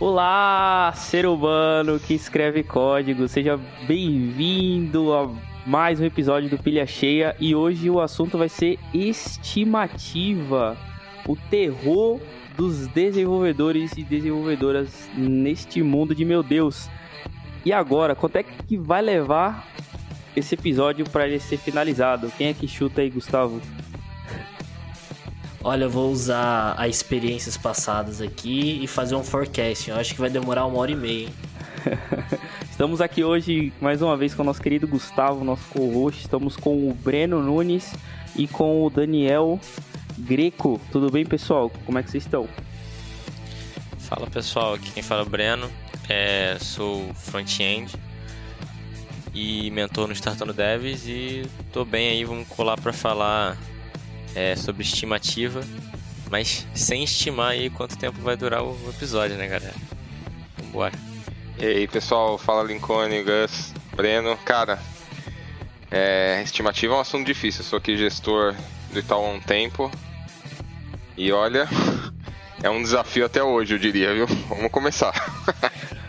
Olá, ser humano que escreve código, seja bem-vindo a mais um episódio do Pilha Cheia e hoje o assunto vai ser estimativa, o terror dos desenvolvedores e desenvolvedoras neste mundo de meu Deus. E agora, quanto é que vai levar esse episódio para ele ser finalizado? Quem é que chuta aí, Gustavo? Olha, eu vou usar as experiências passadas aqui e fazer um forecast. Eu acho que vai demorar uma hora e meia, hein? Estamos aqui hoje mais uma vez com o nosso querido Gustavo, nosso co-host. Estamos com o Breno Nunes e com o Daniel Greco. Tudo bem, pessoal? Como é que vocês estão? Fala pessoal, aqui quem fala é o Breno. É, sou front-end e mentor no Startando Devs e tô bem aí, vamos colar para falar é, sobre estimativa, mas sem estimar aí quanto tempo vai durar o episódio, né, galera? Vambora. E aí, pessoal, fala Lincoln, Gus, Breno. Cara, é, estimativa é um assunto difícil. Eu sou aqui gestor do Itaú há um tempo. E olha, é um desafio até hoje, eu diria, viu? Vamos começar.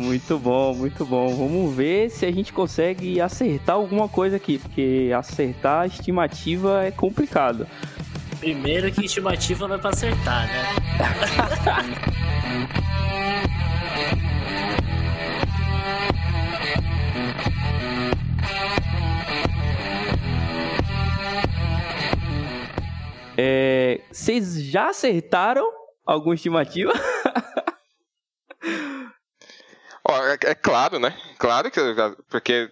Muito bom, muito bom. Vamos ver se a gente consegue acertar alguma coisa aqui, porque acertar a estimativa é complicado. Primeiro que estimativa não é pra acertar, né? é, vocês já acertaram alguma estimativa? é, é, claro, né? Claro que. Porque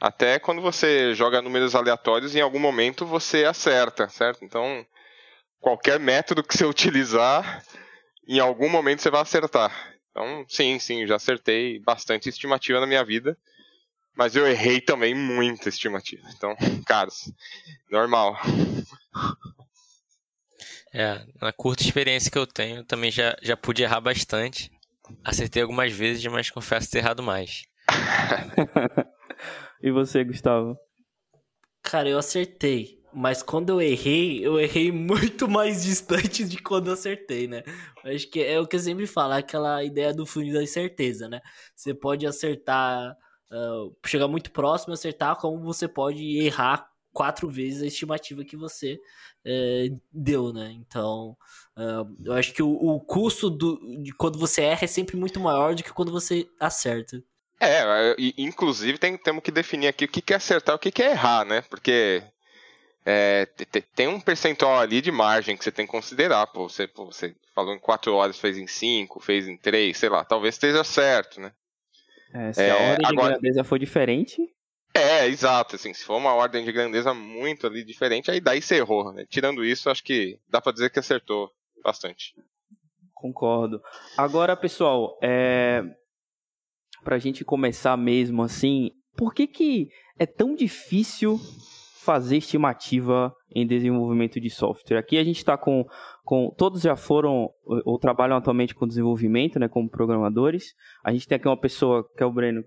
até quando você joga números aleatórios, em algum momento você acerta, certo? Então, qualquer método que você utilizar, em algum momento você vai acertar. Então, sim, sim, já acertei bastante estimativa na minha vida. Mas eu errei também muita estimativa. Então, caras, normal. É, na curta experiência que eu tenho, também já, já pude errar bastante. Acertei algumas vezes, mas confesso ter errado mais. e você, Gustavo? Cara, eu acertei. Mas quando eu errei, eu errei muito mais distante de quando eu acertei, né? Acho que é o que eu sempre falo, é aquela ideia do funil da certeza, né? Você pode acertar, uh, chegar muito próximo, acertar, como você pode errar quatro vezes a estimativa que você uh, deu, né? Então, Uh, eu acho que o, o custo do, de quando você erra é sempre muito maior do que quando você acerta. É, inclusive tem, temos que definir aqui o que é acertar e o que é errar, né? Porque é, tem um percentual ali de margem que você tem que considerar. Pô, você, pô, você falou em 4 horas, fez em 5, fez em 3, sei lá, talvez esteja certo, né? É, se é, a ordem agora... de grandeza for diferente. É, exato. Assim, se for uma ordem de grandeza muito ali diferente, aí daí você errou. Né? Tirando isso, acho que dá para dizer que acertou bastante. Concordo. Agora, pessoal, é... para a gente começar mesmo assim, por que, que é tão difícil fazer estimativa em desenvolvimento de software? Aqui a gente está com, com. Todos já foram ou trabalham atualmente com desenvolvimento, né, como programadores. A gente tem aqui uma pessoa, que é o Breno,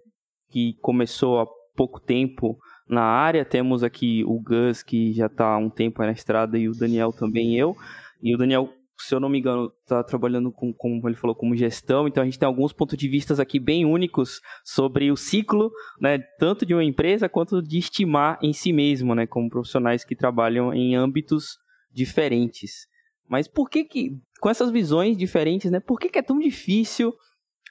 que começou há pouco tempo na área. Temos aqui o Gus, que já está há um tempo na estrada, e o Daniel também, eu. E o Daniel se eu não me engano, está trabalhando com, como ele falou, como gestão, então a gente tem alguns pontos de vista aqui bem únicos sobre o ciclo, né, tanto de uma empresa quanto de estimar em si mesmo, né, como profissionais que trabalham em âmbitos diferentes. Mas por que que, com essas visões diferentes, né, por que que é tão difícil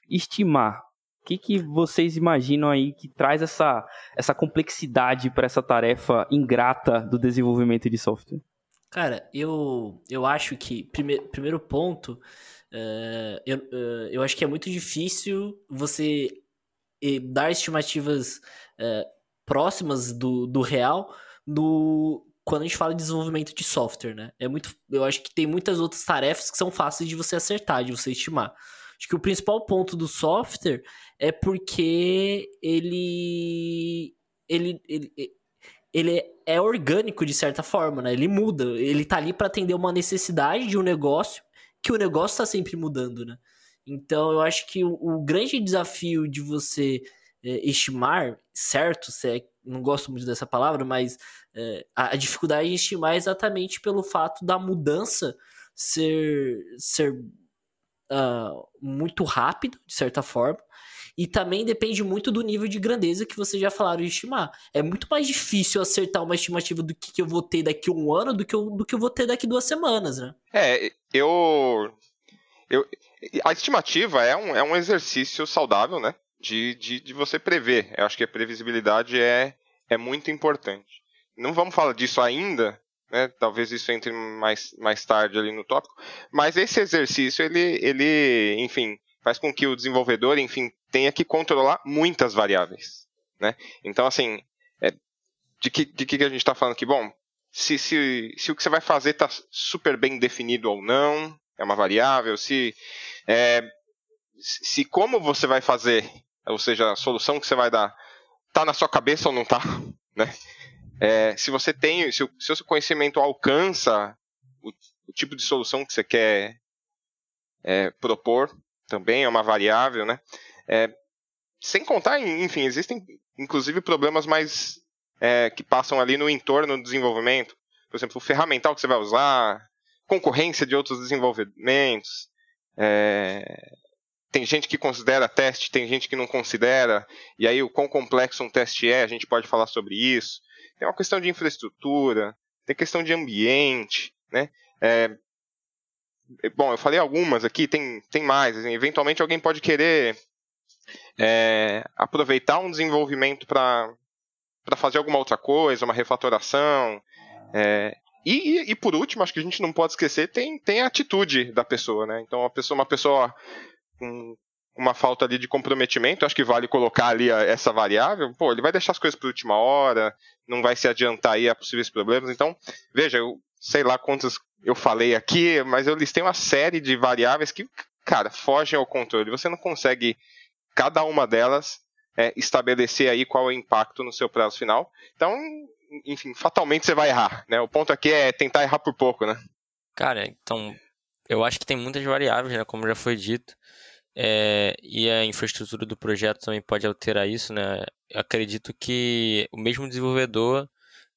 estimar? Que que vocês imaginam aí que traz essa, essa complexidade para essa tarefa ingrata do desenvolvimento de software? Cara, eu, eu acho que, prime, primeiro ponto, uh, eu, uh, eu acho que é muito difícil você dar estimativas uh, próximas do, do real no, quando a gente fala de desenvolvimento de software, né? É muito, eu acho que tem muitas outras tarefas que são fáceis de você acertar, de você estimar. Acho que o principal ponto do software é porque ele, ele, ele, ele é orgânico de certa forma, né? Ele muda, ele tá ali para atender uma necessidade de um negócio que o negócio está sempre mudando, né? Então eu acho que o, o grande desafio de você é, estimar, certo? É, não gosto muito dessa palavra, mas é, a, a, dificuldade de estimar é exatamente pelo fato da mudança ser, ser uh, muito rápido, de certa forma. E também depende muito do nível de grandeza que vocês já falaram de estimar. É muito mais difícil acertar uma estimativa do que, eu vou ter daqui a um ano do que eu, do que eu vou ter daqui duas semanas, né? É, eu. eu a estimativa é um, é um exercício saudável, né? De, de, de você prever. Eu acho que a previsibilidade é, é muito importante. Não vamos falar disso ainda, né? Talvez isso entre mais, mais tarde ali no tópico. Mas esse exercício, ele, ele, enfim, faz com que o desenvolvedor, enfim, tenha que controlar muitas variáveis. Né? Então, assim, é, de, que, de que a gente está falando aqui? Bom, se, se, se o que você vai fazer está super bem definido ou não, é uma variável, se, é, se como você vai fazer, ou seja, a solução que você vai dar, está na sua cabeça ou não está, né? É, se você tem, se o, se o seu conhecimento alcança o, o, tipo de solução que você quer é, propor, também é uma variável, né? É, sem contar, enfim, existem inclusive problemas mais é, que passam ali no entorno do desenvolvimento. Por exemplo, o ferramental que você vai usar, concorrência de outros desenvolvimentos. É, tem gente que considera teste, tem gente que não considera. E aí, o quão complexo um teste é, a gente pode falar sobre isso. Tem uma questão de infraestrutura, tem questão de ambiente, né? É, bom, eu falei algumas aqui, tem, tem mais. Assim, eventualmente alguém pode querer é, aproveitar um desenvolvimento para fazer alguma outra coisa, uma refatoração. É, e, e, por último, acho que a gente não pode esquecer, tem, tem a atitude da pessoa, né? Então, a pessoa, uma pessoa com uma falta ali de comprometimento, acho que vale colocar ali a, essa variável, pô, ele vai deixar as coisas para última hora, não vai se adiantar aí a possíveis problemas. Então, veja, eu sei lá quantos eu falei aqui, mas eu listei uma série de variáveis que, cara, fogem ao controle. Você não consegue cada uma delas é, estabelecer aí qual é o impacto no seu prazo final. Então, enfim, fatalmente você vai errar, né? O ponto aqui é tentar errar por pouco, né? Cara, então, eu acho que tem muitas variáveis, né? Como já foi dito. É, e a infraestrutura do projeto também pode alterar isso, né? Eu acredito que o mesmo desenvolvedor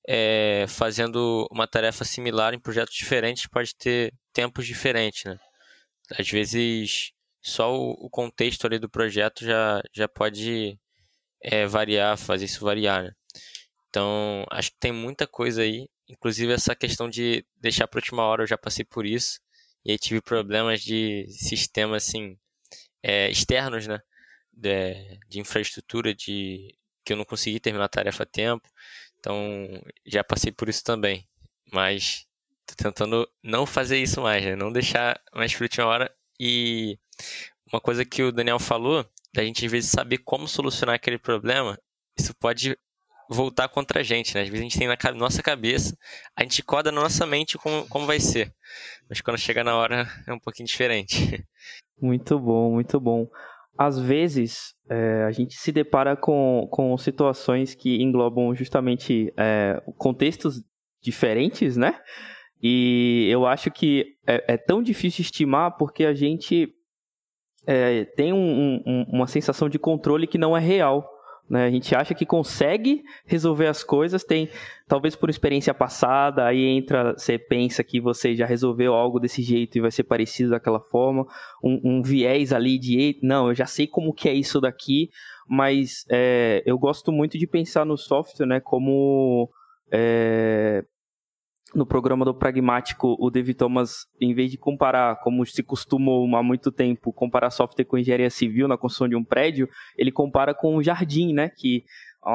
é, fazendo uma tarefa similar em projetos diferentes pode ter tempos diferentes, né? Às vezes só o, contexto ali do projeto já, já pode é, variar, fazer isso variar. Né? Então, acho que tem muita coisa aí, inclusive essa questão de deixar para última hora, eu já passei por isso, e aí tive problemas de sistema, assim, é, externos, né? De, de, infraestrutura, de que eu não consegui terminar a tarefa a tempo. Então, já passei por isso também. Mas tô tentando não fazer isso mais, né? Não deixar mais para última hora e uma coisa que o Daniel falou, da gente às vezes saber como solucionar aquele problema, isso pode voltar contra a gente, né? Às vezes a gente tem na nossa cabeça, a gente coda na nossa mente como, como vai ser. Mas quando chega na hora é um pouquinho diferente. Muito bom, muito bom. Às vezes é, a gente se depara com, com situações que englobam justamente é, contextos diferentes, né? E eu acho que é, é tão difícil estimar porque a gente é, tem um, um, uma sensação de controle que não é real. Né? A gente acha que consegue resolver as coisas, tem talvez por experiência passada, aí entra, você pensa que você já resolveu algo desse jeito e vai ser parecido daquela forma, um, um viés ali de, não, eu já sei como que é isso daqui, mas é, eu gosto muito de pensar no software né, como é, no programa do Pragmático, o David Thomas, em vez de comparar, como se costumou há muito tempo, comparar software com engenharia civil na construção de um prédio, ele compara com um jardim, né? Que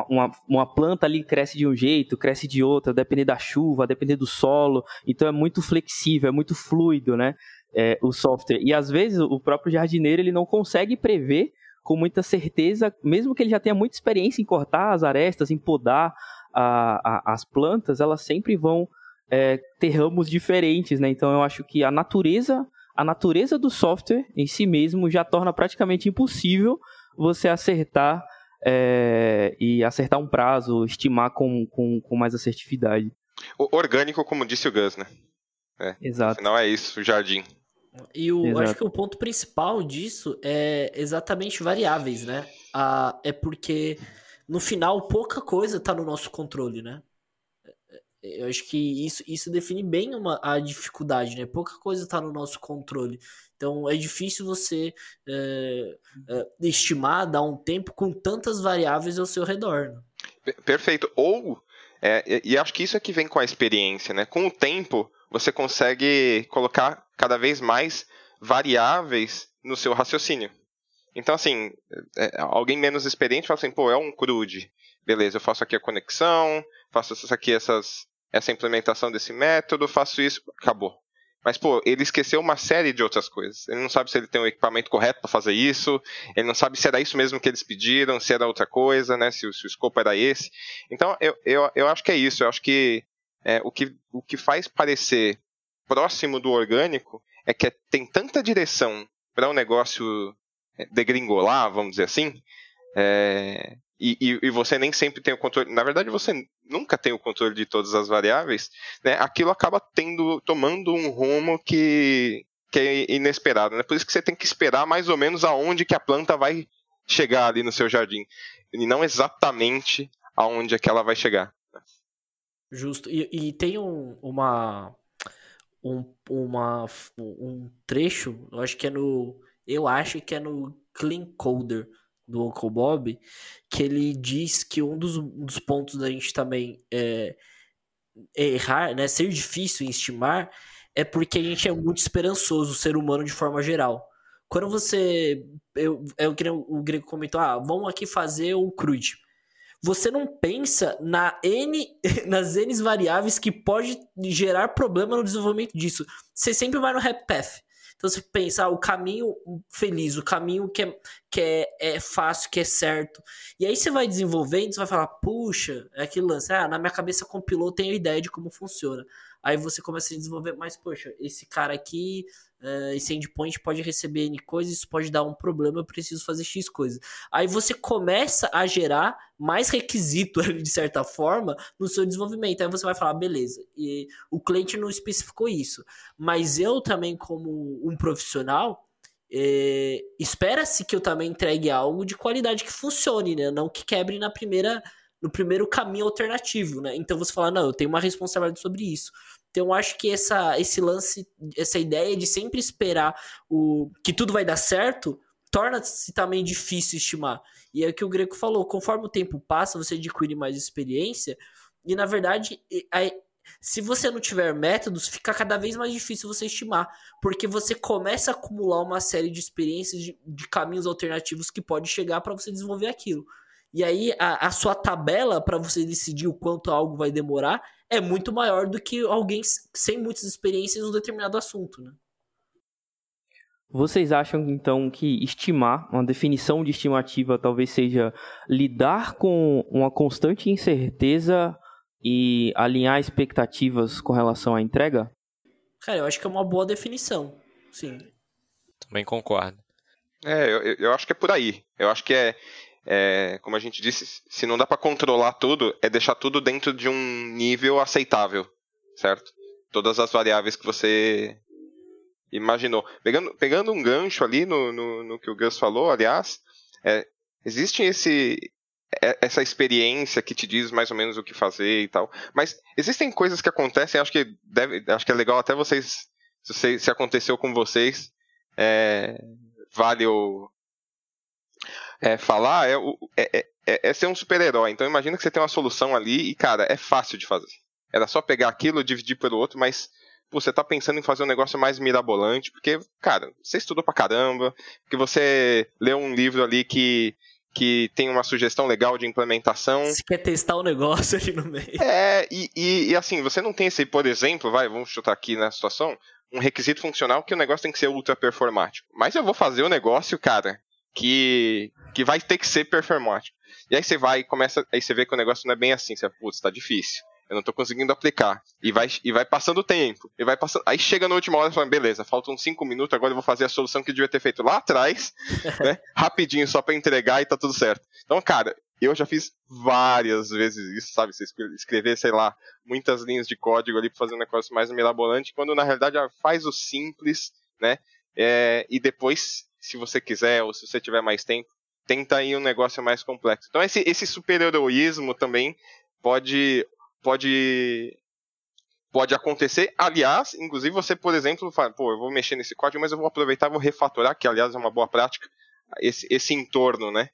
uma, uma planta ali cresce de um jeito, cresce de outro, depende da chuva, depende do solo. Então é muito flexível, é muito fluido, né? É, o software. E às vezes o próprio jardineiro ele não consegue prever com muita certeza, mesmo que ele já tenha muita experiência em cortar as arestas, em podar a, a, as plantas, elas sempre vão é, ter ramos diferentes, né? Então eu acho que a natureza, a natureza do software em si mesmo já torna praticamente impossível você acertar é, e acertar um prazo, estimar com, com, com mais assertividade. O orgânico, como disse o Gus, né? É, Exato. Não é isso, o jardim. E o, acho que o ponto principal disso é exatamente variáveis, né? Ah, é porque no final pouca coisa está no nosso controle, né? Eu acho que isso, isso define bem uma, a dificuldade, né? Pouca coisa está no nosso controle. Então é difícil você é, é, estimar, dar um tempo com tantas variáveis ao seu redor. Né? Perfeito. Ou, é, e acho que isso é que vem com a experiência, né? Com o tempo, você consegue colocar cada vez mais variáveis no seu raciocínio. Então, assim, é, alguém menos experiente fala assim, pô, é um CRUD. Beleza, eu faço aqui a conexão, faço aqui, essas, essa implementação desse método, faço isso, acabou. Mas, pô, ele esqueceu uma série de outras coisas. Ele não sabe se ele tem o equipamento correto para fazer isso, ele não sabe se era isso mesmo que eles pediram, se era outra coisa, né? Se, se o escopo era esse. Então, eu, eu, eu acho que é isso. Eu acho que, é, o que o que faz parecer próximo do orgânico é que é, tem tanta direção para um negócio é, degringolar, vamos dizer assim, é, e, e, e, você nem sempre tem o controle. Na verdade, você nunca tem o controle de todas as variáveis. Né? Aquilo acaba tendo, tomando um rumo que, que é inesperado. Né? Por isso que você tem que esperar mais ou menos aonde que a planta vai chegar ali no seu jardim. E não exatamente aonde é que ela vai chegar. Justo. E, e tem um, uma, um, uma, um trecho, eu acho que é no. Eu acho que é no Clean Coder do Uncle Bob, que ele diz que um dos, um dos pontos da gente também é, errar, né, ser difícil em estimar, é porque a gente é muito esperançoso, o ser humano de forma geral. Quando você. Eu, eu, o Grego comentou: ah, vamos aqui fazer o CRUD. Você não pensa na N, nas N variáveis que pode gerar problema no desenvolvimento disso. Você sempre vai no happy path. Então você pensa, ah, o caminho feliz, o caminho que, é, que é, é fácil, que é certo. E aí você vai desenvolvendo, você vai falar, puxa, é aquele lance, ah, na minha cabeça compilou, tenho ideia de como funciona. Aí você começa a desenvolver, mas poxa, esse cara aqui uh, esse endpoint pode receber N coisas, isso pode dar um problema, eu preciso fazer X coisa. Aí você começa a gerar mais requisito, de certa forma, no seu desenvolvimento. Aí você vai falar, beleza, e o cliente não especificou isso, mas eu também, como um profissional, é, espera-se que eu também entregue algo de qualidade que funcione, né? Não que quebre na primeira no primeiro caminho alternativo, né? Então você fala, não, eu tenho uma responsabilidade sobre isso. Então acho que essa, esse lance, essa ideia de sempre esperar o que tudo vai dar certo, torna-se também difícil estimar. E é o que o Greco falou, conforme o tempo passa, você adquire mais experiência, e na verdade, se você não tiver métodos, fica cada vez mais difícil você estimar, porque você começa a acumular uma série de experiências de, de caminhos alternativos que pode chegar para você desenvolver aquilo. E aí a, a sua tabela para você decidir o quanto algo vai demorar é muito maior do que alguém sem muitas experiências em um determinado assunto, né? Vocês acham então que estimar, uma definição de estimativa talvez seja lidar com uma constante incerteza e alinhar expectativas com relação à entrega? Cara, eu acho que é uma boa definição, sim. Também concordo. É, eu, eu acho que é por aí. Eu acho que é é, como a gente disse, se não dá para controlar tudo, é deixar tudo dentro de um nível aceitável, certo? Todas as variáveis que você imaginou. Pegando, pegando um gancho ali no, no, no que o Gus falou, aliás, é, existe esse, é, essa experiência que te diz mais ou menos o que fazer e tal. Mas existem coisas que acontecem, acho que deve, acho que é legal até vocês, se, se aconteceu com vocês, é, vale o, é, falar é, é, é, é ser um super-herói. Então imagina que você tem uma solução ali e, cara, é fácil de fazer. Era só pegar aquilo, dividir pelo outro, mas pô, você tá pensando em fazer um negócio mais mirabolante, porque, cara, você estudou pra caramba, porque você leu um livro ali que, que tem uma sugestão legal de implementação. Você quer testar o negócio ali no meio. É, e, e, e, assim, você não tem esse, por exemplo, vai, vamos chutar aqui na situação, um requisito funcional que o negócio tem que ser ultra performático. Mas eu vou fazer o negócio, cara, que, que vai ter que ser performático. E aí você vai e começa, aí você vê que o negócio não é bem assim, você, putz, tá difícil. Eu não tô conseguindo aplicar. E vai, e vai passando o tempo. E vai passando. Aí chega na última hora e fala, beleza, faltam cinco minutos, agora eu vou fazer a solução que eu devia ter feito lá atrás, né? Rapidinho, só para entregar e tá tudo certo. Então, cara, eu já fiz várias vezes isso, sabe? Você escrever, sei lá, muitas linhas de código ali para fazer um negócio mais mirabolante, quando na realidade faz o simples, né? É, e depois se você quiser, ou se você tiver mais tempo, tenta ir um negócio mais complexo. Então esse, esse super-heroísmo também pode, pode Pode acontecer. Aliás, inclusive você, por exemplo, fala, pô, eu vou mexer nesse código, mas eu vou aproveitar e vou refatorar, que aliás é uma boa prática, esse, esse entorno, né?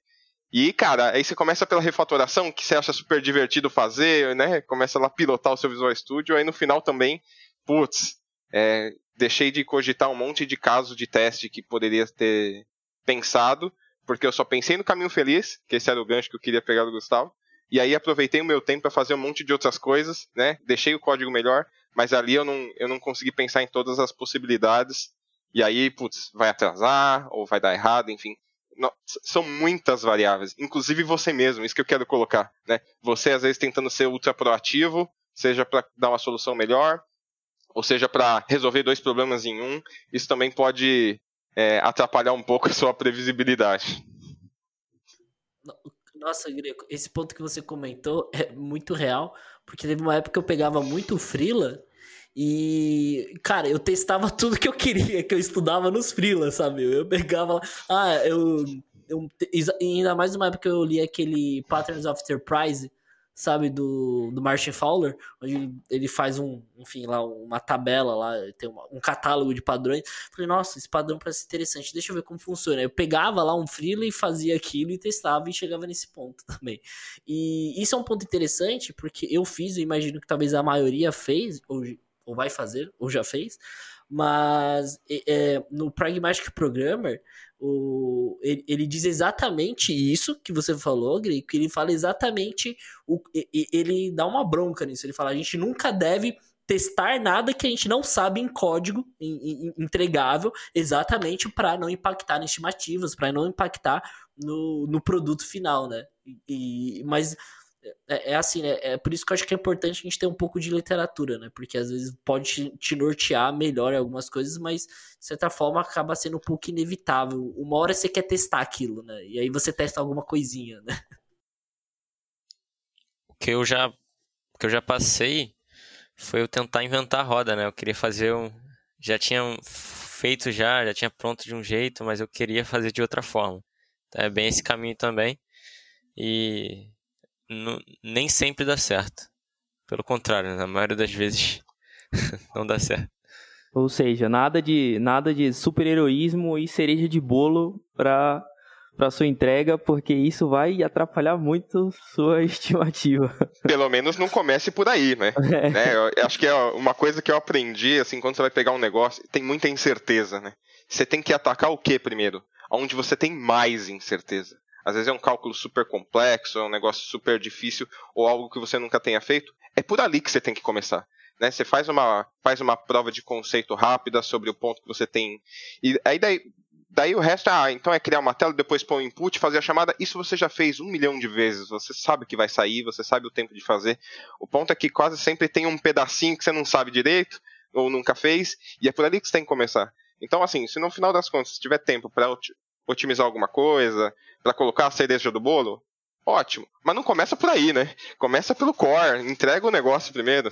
E, cara, aí você começa pela refatoração, que você acha super divertido fazer, né? Começa lá pilotar o seu Visual Studio, aí no final também, putz, é, deixei de cogitar um monte de casos de teste que poderia ter pensado, porque eu só pensei no caminho feliz, que esse era o gancho que eu queria pegar do Gustavo, e aí aproveitei o meu tempo para fazer um monte de outras coisas, né? Deixei o código melhor, mas ali eu não, eu não consegui pensar em todas as possibilidades. E aí, putz, vai atrasar, ou vai dar errado, enfim. Não, são muitas variáveis, inclusive você mesmo, isso que eu quero colocar, né? Você às vezes tentando ser ultra proativo, seja para dar uma solução melhor, ou seja para resolver dois problemas em um, isso também pode é, atrapalhar um pouco a sua previsibilidade. Nossa, Greco, esse ponto que você comentou é muito real, porque teve uma época que eu pegava muito Freela e, cara, eu testava tudo que eu queria, que eu estudava nos Freela, sabe? Eu pegava lá, ah, eu, eu ainda mais numa época que eu li aquele Patterns of Enterprise, sabe, do, do Martin Fowler, onde ele faz um, enfim, lá uma tabela lá, tem uma, um catálogo de padrões. Falei, nossa, esse padrão parece interessante, deixa eu ver como funciona. Eu pegava lá um freela e fazia aquilo e testava e chegava nesse ponto também. E isso é um ponto interessante, porque eu fiz, eu imagino que talvez a maioria fez, ou, ou vai fazer, ou já fez, mas é, no Pragmatic Programmer, o, ele, ele, diz exatamente isso que você falou, Greg, que ele fala exatamente, o, ele dá uma bronca nisso, ele fala, a gente nunca deve testar nada que a gente não sabe em código em, em, entregável, exatamente para não impactar em estimativas, para não impactar no, no produto final, né? E, mas é, é, assim, né? É por isso que eu acho que é importante a gente ter um pouco de literatura, né? Porque às vezes pode te, te nortear melhor algumas coisas, mas de certa forma acaba sendo um pouco inevitável. Uma hora você quer testar aquilo, né? E aí você testa alguma coisinha, né? O que eu já, que eu já passei foi eu tentar inventar a roda, né? Eu queria fazer um. Já tinha feito já, já tinha pronto de um jeito, mas eu queria fazer de outra forma. Então é bem esse caminho também. E nem sempre dá certo. Pelo contrário, na maioria das vezes não dá certo. Ou seja, nada de nada de super-heroísmo e cereja de bolo para para sua entrega, porque isso vai atrapalhar muito sua estimativa. Pelo menos não comece por aí, né? É. né? Eu acho que é uma coisa que eu aprendi, assim, quando você vai pegar um negócio, tem muita incerteza, né? Você tem que atacar o que primeiro? Onde você tem mais incerteza. Às vezes é um cálculo super complexo, é um negócio super difícil, ou algo que você nunca tenha feito. É por ali que você tem que começar. Né? Você faz uma, faz uma prova de conceito rápida sobre o ponto que você tem. E aí daí, daí o resto, ah, então é criar uma tela, depois pôr o input, fazer a chamada. Isso você já fez um milhão de vezes. Você sabe que vai sair, você sabe o tempo de fazer. O ponto é que quase sempre tem um pedacinho que você não sabe direito, ou nunca fez, e é por ali que você tem que começar. Então, assim, se no final das contas tiver tempo para otimizar alguma coisa, para colocar a cereja do bolo, ótimo. Mas não começa por aí, né? Começa pelo core, entrega o negócio primeiro.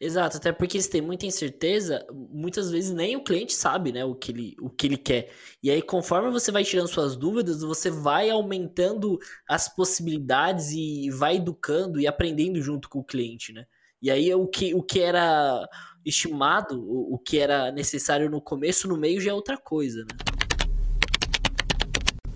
Exato, até porque se tem muita incerteza, muitas vezes nem o cliente sabe, né, o que ele, o que ele quer. E aí, conforme você vai tirando suas dúvidas, você vai aumentando as possibilidades e vai educando e aprendendo junto com o cliente, né? E aí o que, o que era estimado, o, o que era necessário no começo, no meio já é outra coisa, né?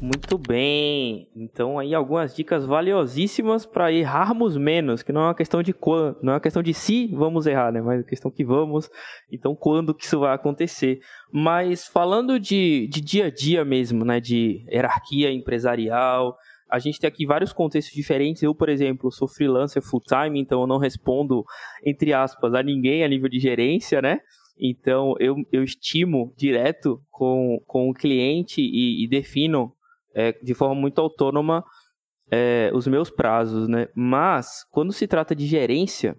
Muito bem. Então aí algumas dicas valiosíssimas para errarmos menos, que não é uma questão de quando, não é uma questão de se vamos errar, né? Mas é uma questão que vamos. Então quando que isso vai acontecer? Mas falando de, de dia a dia mesmo, né? De hierarquia empresarial, a gente tem aqui vários contextos diferentes. Eu, por exemplo, sou freelancer full time, então eu não respondo entre aspas a ninguém a nível de gerência, né? Então, eu, eu estimo direto com, com o cliente e, e defino é, de forma muito autônoma é, os meus prazos, né? Mas quando se trata de gerência,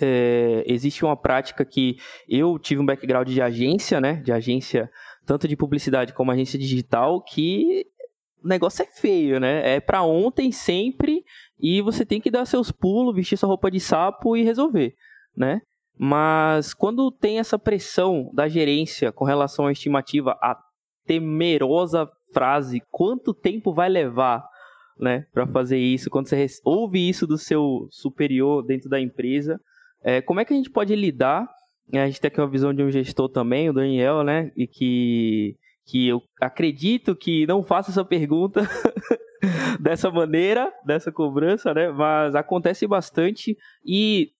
é, existe uma prática que eu tive um background de agência, né? De agência tanto de publicidade como agência digital, que o negócio é feio, né? É para ontem sempre e você tem que dar seus pulos, vestir sua roupa de sapo e resolver, né? Mas quando tem essa pressão da gerência com relação à estimativa, a temerosa frase, quanto tempo vai levar, né, para fazer isso? Quando você ouve isso do seu superior dentro da empresa, É, como é que a gente pode lidar? A gente tem aqui uma visão de um gestor também, o Daniel, né? E que, que eu acredito que não faça essa pergunta dessa maneira, dessa cobrança, né? Mas acontece bastante e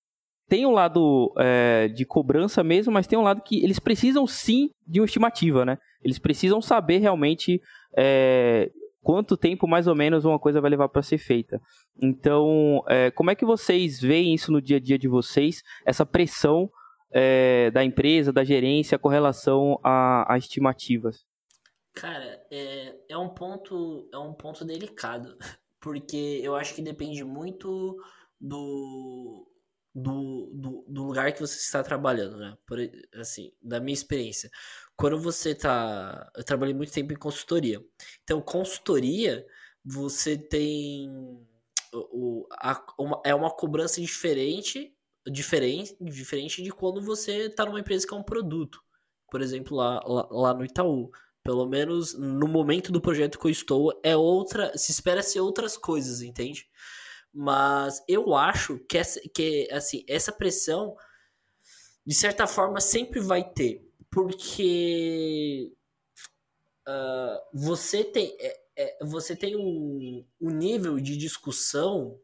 tem um lado é, de cobrança mesmo, mas tem um lado que eles precisam sim de uma estimativa, né? Eles precisam saber realmente é, quanto tempo mais ou menos uma coisa vai levar para ser feita. Então, é, como é que vocês veem isso no dia a dia de vocês, essa pressão é, da empresa, da gerência com relação a, a estimativas? Cara, é, é, um ponto, é um ponto delicado, porque eu acho que depende muito do, do, do, do, lugar que você está trabalhando, né? Por, assim, da minha experiência. Quando você tá. Eu trabalhei muito tempo em consultoria. Então, consultoria, você tem. O, a, uma, é uma cobrança diferente, diferente, diferente de quando você está numa empresa que é um produto. Por exemplo, lá, lá, lá no Itaú. Pelo menos no momento do projeto que eu estou, é outra. Se espera ser outras coisas, entende? Mas eu acho que, essa, que assim, essa pressão, de certa forma, sempre vai ter. Porque uh, você tem, é, é, você tem um, um nível de discussão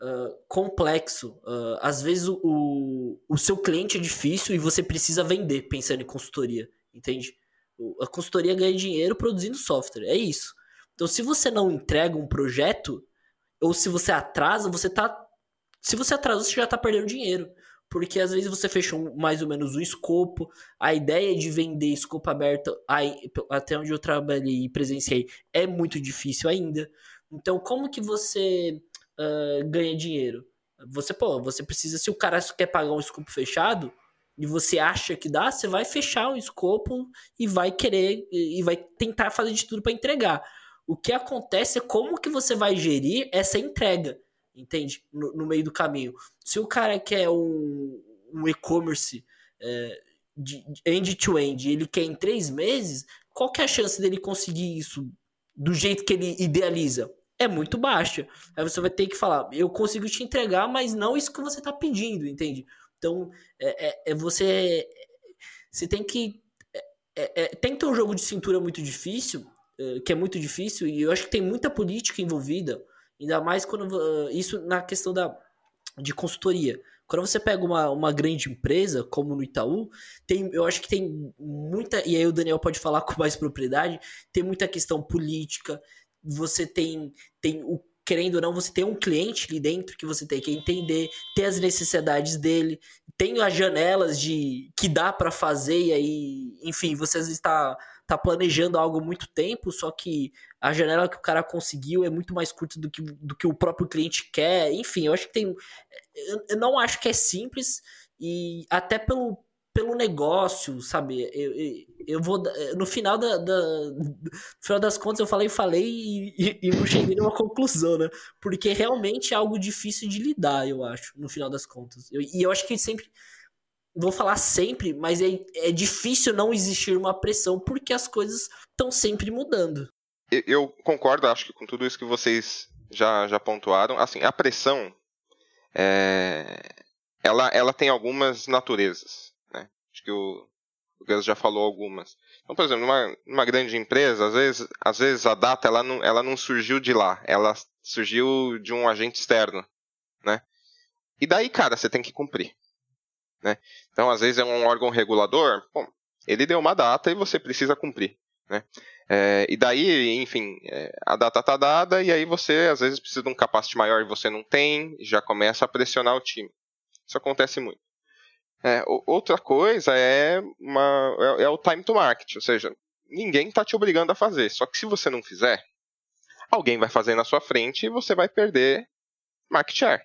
uh, complexo. Uh, às vezes o, o, o seu cliente é difícil e você precisa vender pensando em consultoria, entende? A consultoria ganha dinheiro produzindo software, é isso. Então, se você não entrega um projeto, ou se você atrasa, você tá. Se você atrasa, você já tá perdendo dinheiro. Porque às vezes você fechou mais ou menos o escopo. A ideia de vender escopo aberto, aí, até onde eu trabalhei e presenciei, é muito difícil ainda. Então, como que você uh, ganha dinheiro? Você, pô, você precisa, se o cara quer pagar um escopo fechado, e você acha que dá, você vai fechar o escopo e vai querer e vai tentar fazer de tudo para entregar. O que acontece é como que você vai gerir essa entrega, entende? No, no meio do caminho. Se o cara quer um, um e-commerce é, end-to-end, ele quer em três meses, qual que é a chance dele conseguir isso do jeito que ele idealiza? É muito baixa. Aí você vai ter que falar, eu consigo te entregar, mas não isso que você está pedindo, entende? Então, é, é, é você, você tem que é, é, é, tem que ter um jogo de cintura muito difícil que é muito difícil, e eu acho que tem muita política envolvida, ainda mais quando isso na questão da, de consultoria. Quando você pega uma, uma grande empresa, como no Itaú, tem, eu acho que tem muita, e aí o Daniel pode falar com mais propriedade, tem muita questão política, você tem, tem o querendo ou não, você tem um cliente ali dentro que você tem que entender, ter as necessidades dele, tem as janelas de que dá para fazer e aí, enfim, você às vezes está tá planejando algo há muito tempo, só que a janela que o cara conseguiu é muito mais curta do que, do que o próprio cliente quer. Enfim, eu acho que tem. Eu não acho que é simples, e até pelo, pelo negócio, sabe? Eu, eu, eu vou. No final, da, da, no final das contas, eu falei, falei e, e, e não cheguei numa conclusão, né? Porque realmente é algo difícil de lidar, eu acho, no final das contas. Eu, e eu acho que sempre vou falar sempre, mas é, é difícil não existir uma pressão porque as coisas estão sempre mudando. Eu concordo, acho que com tudo isso que vocês já, já pontuaram. Assim, a pressão, é, ela, ela tem algumas naturezas. Né? Acho que o, o Gus já falou algumas. Então, por exemplo, numa, numa grande empresa, às vezes, às vezes a data ela não, ela não surgiu de lá, ela surgiu de um agente externo. Né? E daí, cara, você tem que cumprir. Né? Então, às vezes é um órgão regulador, bom, ele deu uma data e você precisa cumprir. Né? É, e daí, enfim, é, a data está dada e aí você às vezes precisa de um capacete maior e você não tem, já começa a pressionar o time. Isso acontece muito. É, outra coisa é, uma, é, é, o time to market, ou seja, ninguém está te obrigando a fazer. Só que se você não fizer, alguém vai fazer na sua frente e você vai perder market share,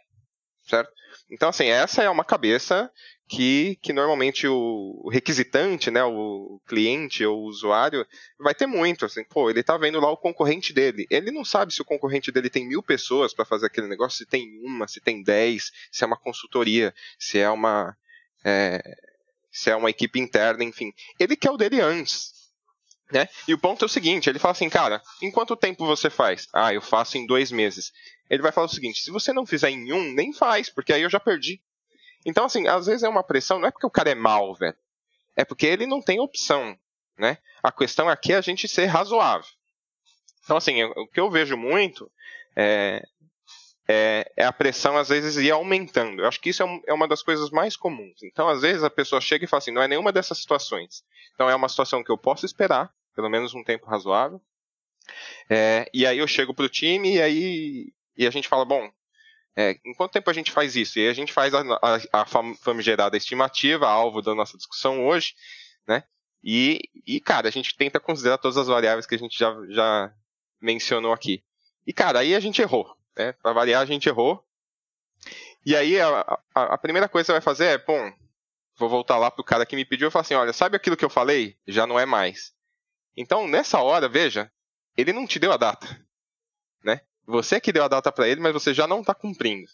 certo? Então, assim, essa é uma cabeça que, que normalmente o, requisitante, né, o cliente ou o usuário, vai ter muito. Assim, pô, ele está vendo lá o concorrente dele. Ele não sabe se o concorrente dele tem mil pessoas para fazer aquele negócio, se tem uma, se tem dez, se é uma consultoria, se é uma. É, se é uma equipe interna, enfim. Ele quer o dele antes. Né? E o ponto é o seguinte: ele fala assim, cara, em quanto tempo você faz? Ah, eu faço em dois meses. Ele vai falar o seguinte: se você não fizer em um, nem faz, porque aí eu já perdi. Então, assim, às vezes é uma pressão, não é porque o cara é mal, velho. É porque ele não tem opção, né? A questão aqui é a gente ser razoável. Então, assim, o que eu vejo muito é, é, é, a pressão, às vezes, ir aumentando. Eu acho que isso é, é, uma das coisas mais comuns. Então, às vezes, a pessoa chega e fala assim, não é nenhuma dessas situações. Então, é uma situação que eu posso esperar, pelo menos um tempo razoável. É, e aí eu chego pro time e aí e a gente fala, bom, é, em quanto tempo a gente faz isso? E a gente faz a, a, a famigerada estimativa, alvo da nossa discussão hoje, né? E, e, cara, a gente tenta considerar todas as variáveis que a gente já, já mencionou aqui. E, cara, aí a gente errou. Né? Para variar, a gente errou. E aí a, a, a, primeira coisa que você vai fazer é, bom, vou voltar lá pro cara que me pediu e falar assim, olha, sabe aquilo que eu falei? Já não é mais. Então, nessa hora, veja, ele não te deu a data. Você que deu a data para ele, mas você já não está cumprindo.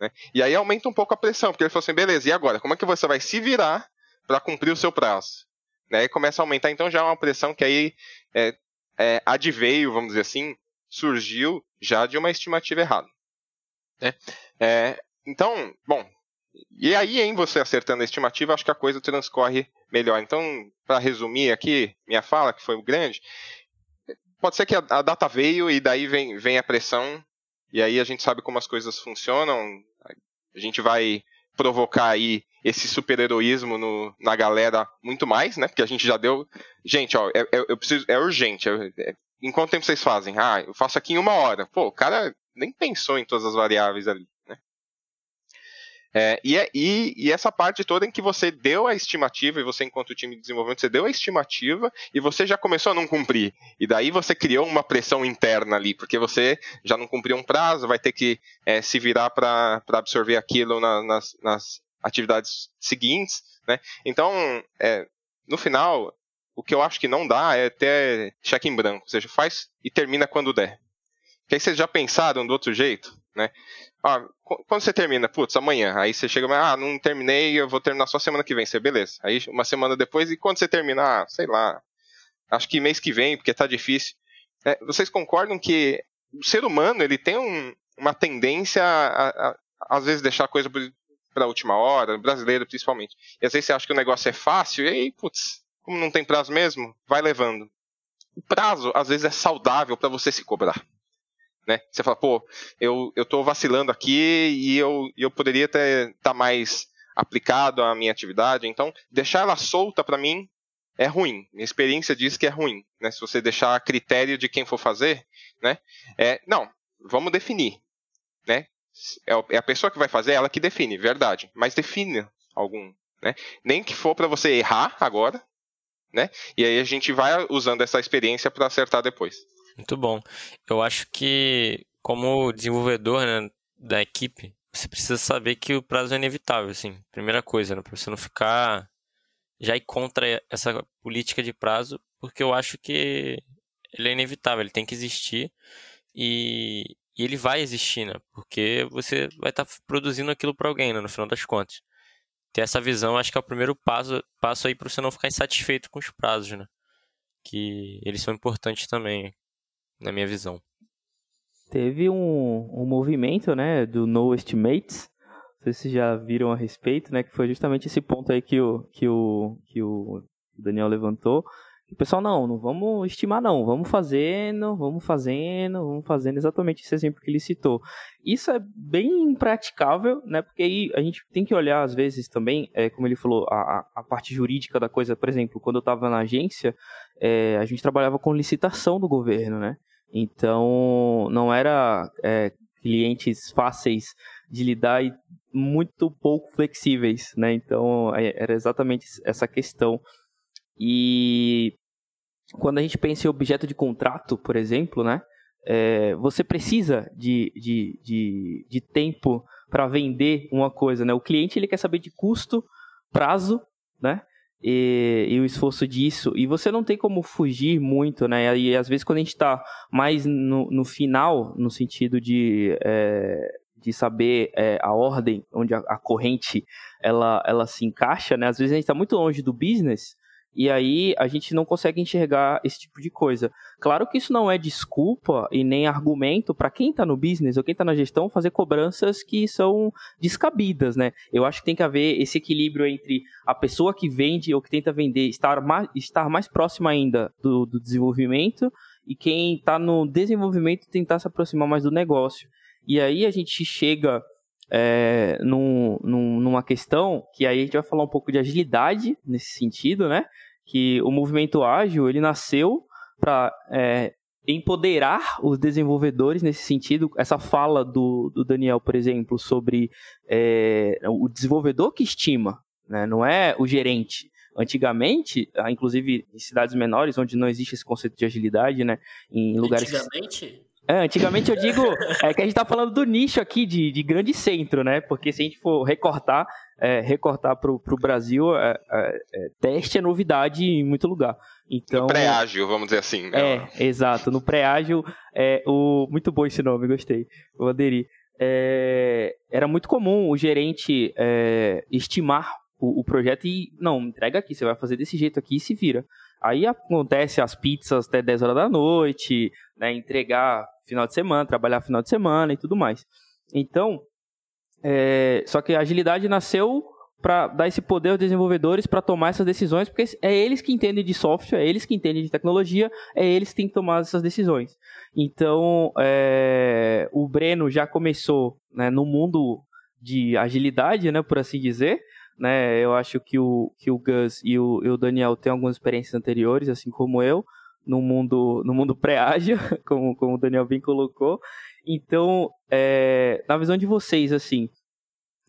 Né? E aí aumenta um pouco a pressão, porque ele falou assim, beleza, e agora? Como é que você vai se virar para cumprir o seu prazo? Né? E começa a aumentar, então já é uma pressão que aí é, é, adveio, vamos dizer assim, surgiu já de uma estimativa errada. Né? É, então, bom, e aí em você acertando a estimativa, acho que a coisa transcorre melhor. Então, para resumir aqui minha fala, que foi grande, pode ser que a, a, data veio e daí vem, vem a pressão, e aí a gente sabe como as coisas funcionam, a gente vai provocar aí esse super-heroísmo na galera muito mais, né? Porque a gente já deu. Gente, ó, é, é, eu preciso, é urgente. É, é, em quanto tempo vocês fazem? Ah, eu faço aqui em uma hora. Pô, o cara nem pensou em todas as variáveis ali. É, e, é, e, e, essa parte toda em que você deu a estimativa, e você, enquanto time de desenvolvimento, você deu a estimativa e você já começou a não cumprir. E daí você criou uma pressão interna ali, porque você já não cumpriu um prazo, vai ter que é, se virar para absorver aquilo na, nas, nas atividades seguintes. Né? Então, é, no final, o que eu acho que não dá é ter cheque em branco, ou seja, faz e termina quando der. Porque aí vocês já pensaram do outro jeito, né? Ah, quando você termina? Putz, amanhã. Aí você chega, ah, não terminei, eu vou terminar só semana que vem. Você, beleza. Aí uma semana depois, e quando você terminar? Ah, sei lá, acho que mês que vem, porque tá difícil. É, vocês concordam que o ser humano, ele tem um, uma tendência a, a, às vezes, deixar a coisa para a última hora, brasileiro principalmente. E às vezes você acha que o negócio é fácil, e aí, putz, como não tem prazo mesmo, vai levando. O prazo, às vezes, é saudável para você se cobrar. Né? Você fala, pô, eu, eu tô vacilando aqui e eu, eu poderia estar tá mais aplicado à minha atividade. Então, deixar ela solta para mim é ruim. Minha experiência diz que é ruim. Né? Se você deixar a critério de quem for fazer, né? É, não, vamos definir. Né? É, é a pessoa que vai fazer, ela que define, verdade. Mas define algum. Né? Nem que for para você errar agora, né? E aí a gente vai usando essa experiência para acertar depois. Muito bom. Eu acho que, como desenvolvedor né, da equipe, você precisa saber que o prazo é inevitável, assim. Primeira coisa, né, você não ficar já ir contra essa política de prazo, porque eu acho que ele é inevitável, ele tem que existir e, e ele vai existir, né? Porque você vai estar tá produzindo aquilo para alguém, né, no final das contas ter essa visão, acho que é o primeiro passo, passo aí para você não ficar insatisfeito com os prazos, né? Que eles são importantes também, na minha visão. Teve um, um movimento, né, do No Estimates, não sei se já viram a respeito, né, que foi justamente esse ponto aí que o, que o, que o Daniel levantou, o pessoal, não, não vamos estimar não, vamos fazendo, vamos fazendo, vamos fazendo exatamente esse exemplo que ele citou. Isso é bem impraticável, né, porque aí a gente tem que olhar às vezes também, é, como ele falou, a, a parte jurídica da coisa, por exemplo, quando eu estava na agência, é, a gente trabalhava com licitação do governo, né, então não era é, clientes fáceis de lidar e muito pouco flexíveis, né, então é, era exatamente essa questão. E quando a gente pensa em objeto de contrato, por exemplo, né? É, você precisa de, de, de, de tempo para vender uma coisa, né? O cliente ele quer saber de custo, prazo, né? E, e, o esforço disso. E você não tem como fugir muito, né? E às vezes quando a gente está mais no, no final, no sentido de, é, de saber é, a ordem onde a, a, corrente ela, ela se encaixa, né? Às vezes a gente está muito longe do business E aí a gente não consegue enxergar esse tipo de coisa. Claro que isso não é desculpa e nem argumento para quem está no business ou quem está na gestão fazer cobranças que são descabidas, né? Eu acho que tem que haver esse equilíbrio entre a pessoa que vende ou que tenta vender estar mais, estar mais próxima ainda do, do desenvolvimento e quem está no desenvolvimento tentar se aproximar mais do negócio. E aí a gente chega é, num, num, numa questão que aí a gente vai falar um pouco de agilidade nesse sentido, né? Que o movimento ágil ele nasceu para é, empoderar os desenvolvedores nesse sentido. Essa fala do, do Daniel, por exemplo, sobre é, o desenvolvedor que estima, né? não é o gerente. Antigamente, ah, inclusive em cidades menores, onde não existe esse conceito de agilidade, né? Em lugares. Antigamente? É, antigamente eu digo é que a gente tá falando do nicho aqui de, de grande centro, né? Porque se a gente for recortar, é, recortar pro, pro Brasil, é, é, é teste é novidade em muito lugar. Então, no pré-ágil, vamos dizer assim. Né? É, exato. No pré-ágil, é, o... muito bom esse nome, gostei. Vou aderir. É, era muito comum o gerente estimar o, o, projeto e, não, entrega aqui, você vai fazer desse jeito aqui e se vira. Aí acontece as pizzas até 10 horas da noite, né, entregar final de semana, trabalhar final de semana e tudo mais. Então, é, só que a agilidade nasceu para dar esse poder aos desenvolvedores para tomar essas decisões, porque é eles que entendem de software, é eles que entendem de tecnologia, é eles que têm que tomar essas decisões. Então, é, o Breno já começou né, no mundo de agilidade, né, por assim dizer, né? Eu acho que o, que o Gus e o, e o Daniel têm algumas experiências anteriores, assim como eu, no mundo, no mundo pré-ágil, como, como o Daniel bem colocou. Então, é, na visão de vocês, assim,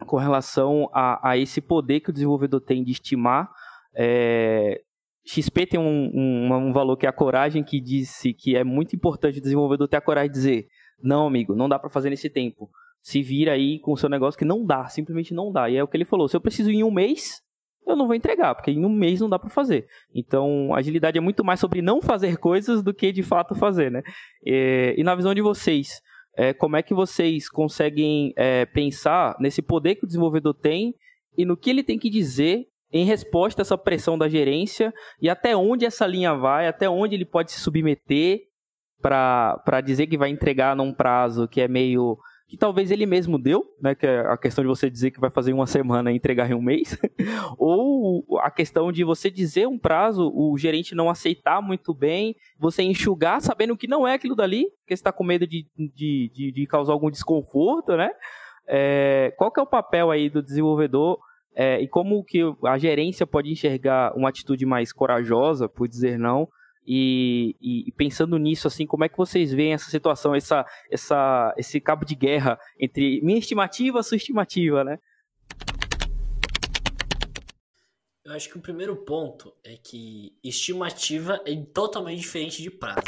com relação a, a esse poder que o desenvolvedor tem de estimar, é, XP tem um, um, um, valor que é a coragem, que disse que é muito importante o desenvolvedor ter a coragem de dizer: não, amigo, não dá para fazer nesse tempo se vira aí com o seu negócio que não dá, simplesmente não dá. E é o que ele falou: se eu preciso em um mês, eu não vou entregar, porque em um mês não dá para fazer. Então, agilidade é muito mais sobre não fazer coisas do que de fato fazer, né? E, e na visão de vocês, é, como é que vocês conseguem é, pensar nesse poder que o desenvolvedor tem e no que ele tem que dizer em resposta a essa pressão da gerência e até onde essa linha vai, até onde ele pode se submeter para dizer que vai entregar num prazo que é meio que talvez ele mesmo deu, né, que é a questão de você dizer que vai fazer uma semana e entregar em um mês, ou a questão de você dizer um prazo, o gerente não aceitar muito bem, você enxugar sabendo que não é aquilo dali, porque você está com medo de, de, de, de, causar algum desconforto, né? É, qual que é o papel aí do desenvolvedor é, e como que a gerência pode enxergar uma atitude mais corajosa, por dizer não, e, e, pensando nisso, assim, como é que vocês veem essa situação, essa, essa, esse cabo de guerra entre minha estimativa e sua estimativa, né? Eu acho que o primeiro ponto é que estimativa é totalmente diferente de prazo.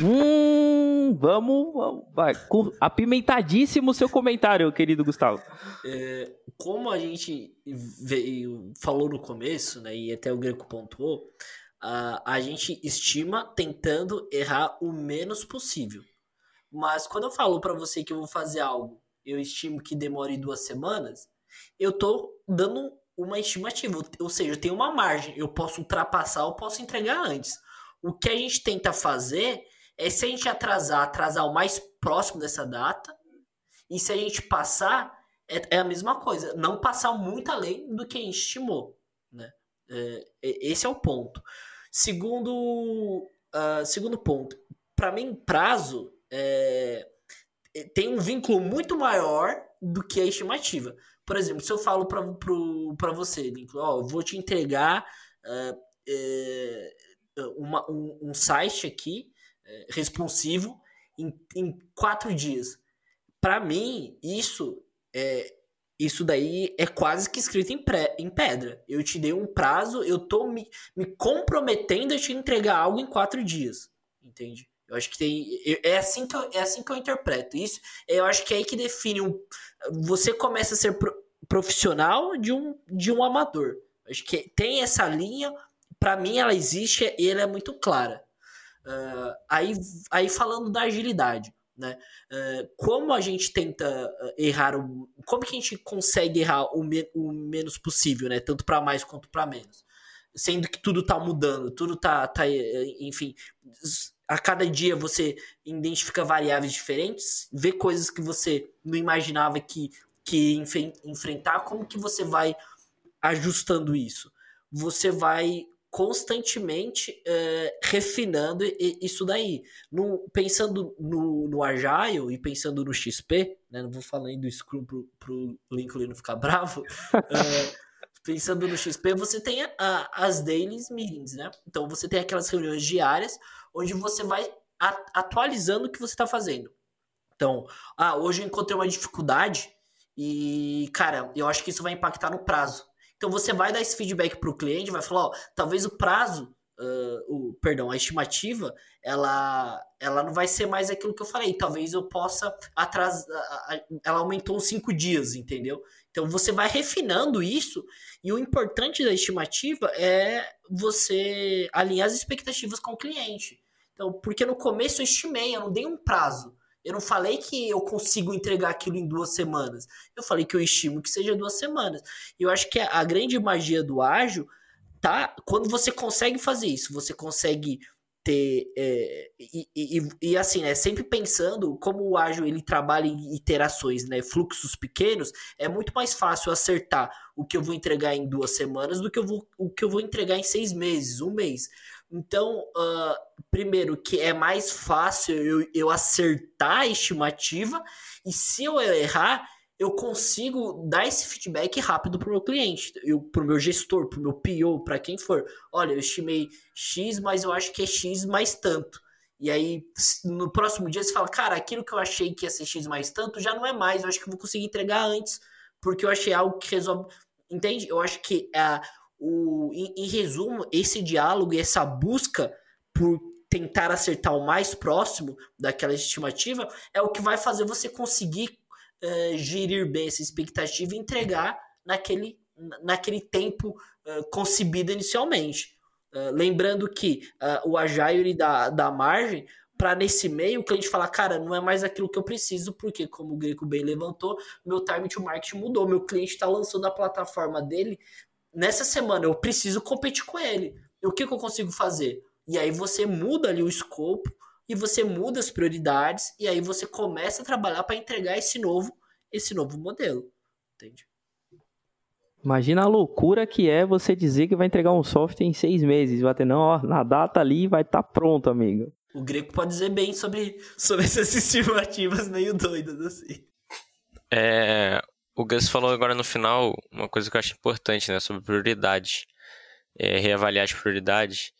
Hum, vamos, vamos vai. Apimentadíssimo o seu comentário, querido Gustavo. É, como a gente veio, falou no começo, né, e até o Greco pontuou, Uh, a gente estima tentando errar o menos possível. Mas quando eu falo para você que eu vou fazer algo, eu estimo que demore duas semanas, eu tô dando uma estimativa, ou seja, eu tenho uma margem, eu posso ultrapassar, eu posso entregar antes. O que a gente tenta fazer é se a gente atrasar, atrasar o mais próximo dessa data, e se a gente passar, é, é a mesma coisa, não passar muito além do que a gente estimou, né? É, esse é o ponto. Segundo, uh, segundo ponto, para mim, prazo é, é, tem um vínculo muito maior do que a estimativa. Por exemplo, se eu falo para você, Lincoln, ó, vou te entregar uh, uma, um, um, site aqui é, responsivo em, em quatro dias. Para mim, isso é, isso daí é quase que escrito em, pré, em pedra. Eu te dei um prazo, eu tô me, me comprometendo a te entregar algo em quatro dias. Entende? Eu acho que tem. É assim que eu, é assim que eu interpreto. Isso eu acho que é aí que define um. Você começa a ser pro, profissional de um, de um amador. Eu acho que tem essa linha, para mim ela existe e ela é muito clara. Uh, aí, aí falando da agilidade. Né? Uh, como a gente tenta uh, errar, o, como que a gente consegue errar o, me, o menos possível, né? tanto para mais quanto para menos? sendo que tudo tá mudando, tudo tá, tá enfim, a cada dia você identifica variáveis diferentes, vê coisas que você não imaginava que, que enfrentar, como que você vai ajustando isso? Você vai constantemente é, refinando isso daí. No, pensando no, no Agile e pensando no XP, né, não vou falando do Scrum pro, pro Lincoln não ficar bravo, é, pensando no XP, você tem a, a, as dailies meetings, né? Então você tem aquelas reuniões diárias onde você vai a, atualizando o que você está fazendo. Então, ah, hoje eu encontrei uma dificuldade e, cara, eu acho que isso vai impactar no prazo. Então você vai dar esse feedback para o cliente, vai falar, ó, talvez o prazo, uh, o, perdão, a estimativa, ela, ela não vai ser mais aquilo que eu falei. Talvez eu possa atrasar, ela aumentou uns cinco dias, entendeu? Então você vai refinando isso e o importante da estimativa é você alinhar as expectativas com o cliente. Então, porque no começo eu estimei, eu não dei um prazo. Eu não falei que eu consigo entregar aquilo em duas semanas. Eu falei que eu estimo que seja duas semanas. Eu acho que a grande magia do ágil tá quando você consegue fazer isso. Você consegue ter é, e, e, e, assim né sempre pensando como o ágil ele trabalha em iterações né fluxos pequenos é muito mais fácil acertar o que eu vou entregar em duas semanas do que eu vou, o que eu vou entregar em seis meses um mês então, uh, primeiro, que é mais fácil eu, eu acertar a estimativa, e se eu errar, eu consigo dar esse feedback rápido para o meu cliente, para o meu gestor, para o meu PO, para quem for. Olha, eu estimei X, mas eu acho que é X mais tanto. E aí, no próximo dia, você fala, cara, aquilo que eu achei que ia ser X mais tanto já não é mais, eu acho que vou conseguir entregar antes, porque eu achei algo que resolve. Entende? Eu acho que uh, o, em, em resumo, esse diálogo e essa busca por tentar acertar o mais próximo daquela estimativa é o que vai fazer você conseguir uh, gerir bem essa expectativa e entregar naquele, naquele tempo uh, concebido inicialmente. Uh, lembrando que o Agile dá, dá margem para nesse meio o cliente falar, cara, não é mais aquilo que eu preciso, porque, como o Greco bem levantou, meu time to market mudou, meu cliente está lançando a plataforma dele nessa semana eu preciso competir com ele. E o que, que eu consigo fazer? E aí você muda ali o escopo e você muda as prioridades e aí você começa a trabalhar para entregar esse novo esse novo modelo. Entende? Imagina a loucura que é você dizer que vai entregar um software em seis meses. Vai ter, não, ó, na data ali vai estar tá pronto, amigo. O Greco pode dizer bem sobre, sobre essas estimativas meio doidas assim. É, o Gus falou agora no final uma coisa que eu acho importante, né? Sobre prioridades. É, reavaliar as prioridades.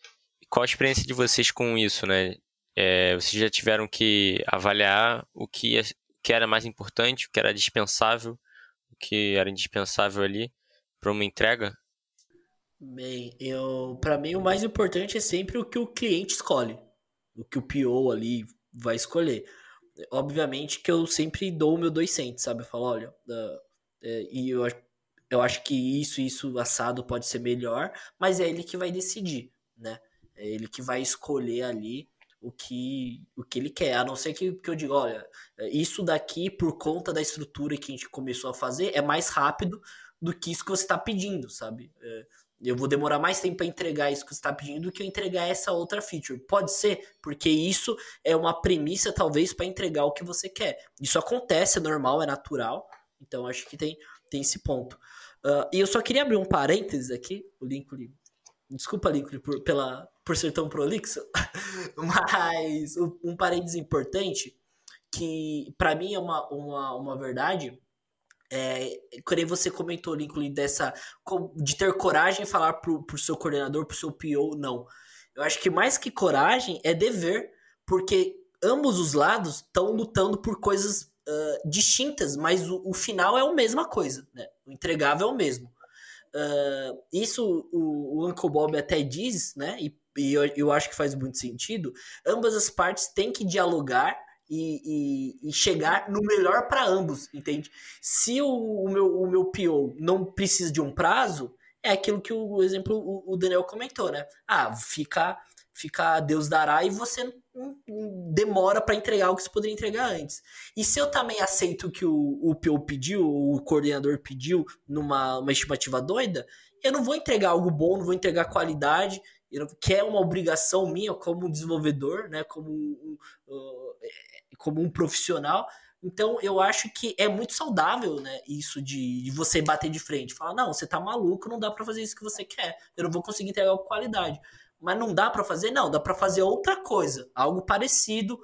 Qual a experiência de vocês com isso, né? É, vocês já tiveram que avaliar o que, é, que era mais importante, o que era dispensável, o que era indispensável ali para uma entrega? Bem, eu, para mim o mais importante é sempre o que o cliente escolhe, o que o PO ali vai escolher obviamente que eu sempre dou o meu dois centos, sabe? Eu falo, olha, uh, uh, e eu, eu acho que isso isso assado pode ser melhor, mas é ele que vai decidir, né? É ele que vai escolher ali o que, o que ele quer, a não ser que, que eu diga, olha, isso daqui, por conta da estrutura que a gente começou a fazer, é mais rápido do que isso que você está pedindo, sabe? É, eu vou demorar mais tempo para entregar isso que você está pedindo do que eu entregar essa outra feature. Pode ser, porque isso é uma premissa, talvez, para entregar o que você quer. Isso acontece, é normal, é natural. Então, acho que tem, tem esse ponto. Uh, e eu só queria abrir um parênteses aqui, o Lincoln. Desculpa, Lincoln, por, pela, por ser tão prolixo, mas um parênteses importante, que para mim é uma, uma, uma verdade é, você comentou, Lincoln, dessa de ter coragem de falar pro, pro seu coordenador, pro seu PO, não. Eu acho que mais que coragem é dever, porque ambos os lados estão lutando por coisas uh, distintas, mas o, o, final é a mesma coisa, né? O entregável é o mesmo. Uh, isso o, o, Uncle Bob até diz, né? E, e eu, eu acho que faz muito sentido. Ambas as partes têm que dialogar e, e, e chegar no melhor para ambos, entende? Se o, o, meu, o meu PO não precisa de um prazo, é aquilo que o exemplo o, o Daniel comentou, né? Ah, fica, fica Deus dará e você demora para entregar o que você poderia entregar antes. E se eu também aceito que o, o PO pediu, o coordenador pediu numa uma estimativa doida, eu não vou entregar algo bom, não vou entregar qualidade, que é uma obrigação minha como desenvolvedor, né, como um, como um profissional. Então eu acho que é muito saudável, né, isso de, de você bater de frente, falar não, você tá maluco, não dá para fazer isso que você quer, eu não vou conseguir entregar com qualidade. Mas não dá para fazer, não, dá para fazer outra coisa, algo parecido,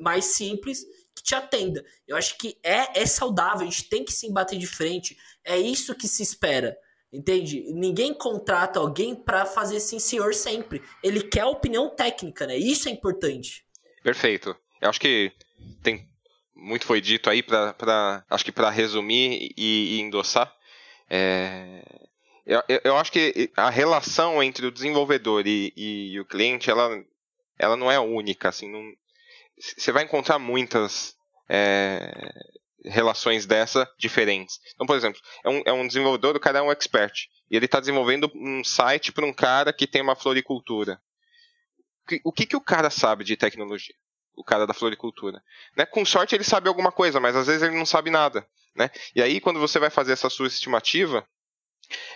mais simples que te atenda. Eu acho que é, é saudável, a gente tem que sim bater de frente. É isso que se espera. Entende? Ninguém contrata alguém para fazer sim senhor sempre. Ele quer opinião técnica, né? Isso é importante. Perfeito. Eu acho que tem muito foi dito aí para acho que para resumir e, e endossar. É, eu, eu, acho que a relação entre o desenvolvedor e, e, e o cliente ela, ela não é única. Assim, não, você vai encontrar muitas é, relações dessa diferentes. Então, por exemplo, é um, é um desenvolvedor, o cara é um expert. E ele está desenvolvendo um site para um cara que tem uma floricultura. O que, que o cara sabe de tecnologia? O cara da floricultura. Né? Com sorte ele sabe alguma coisa, mas às vezes ele não sabe nada. Né? E aí, quando você vai fazer essa sua estimativa,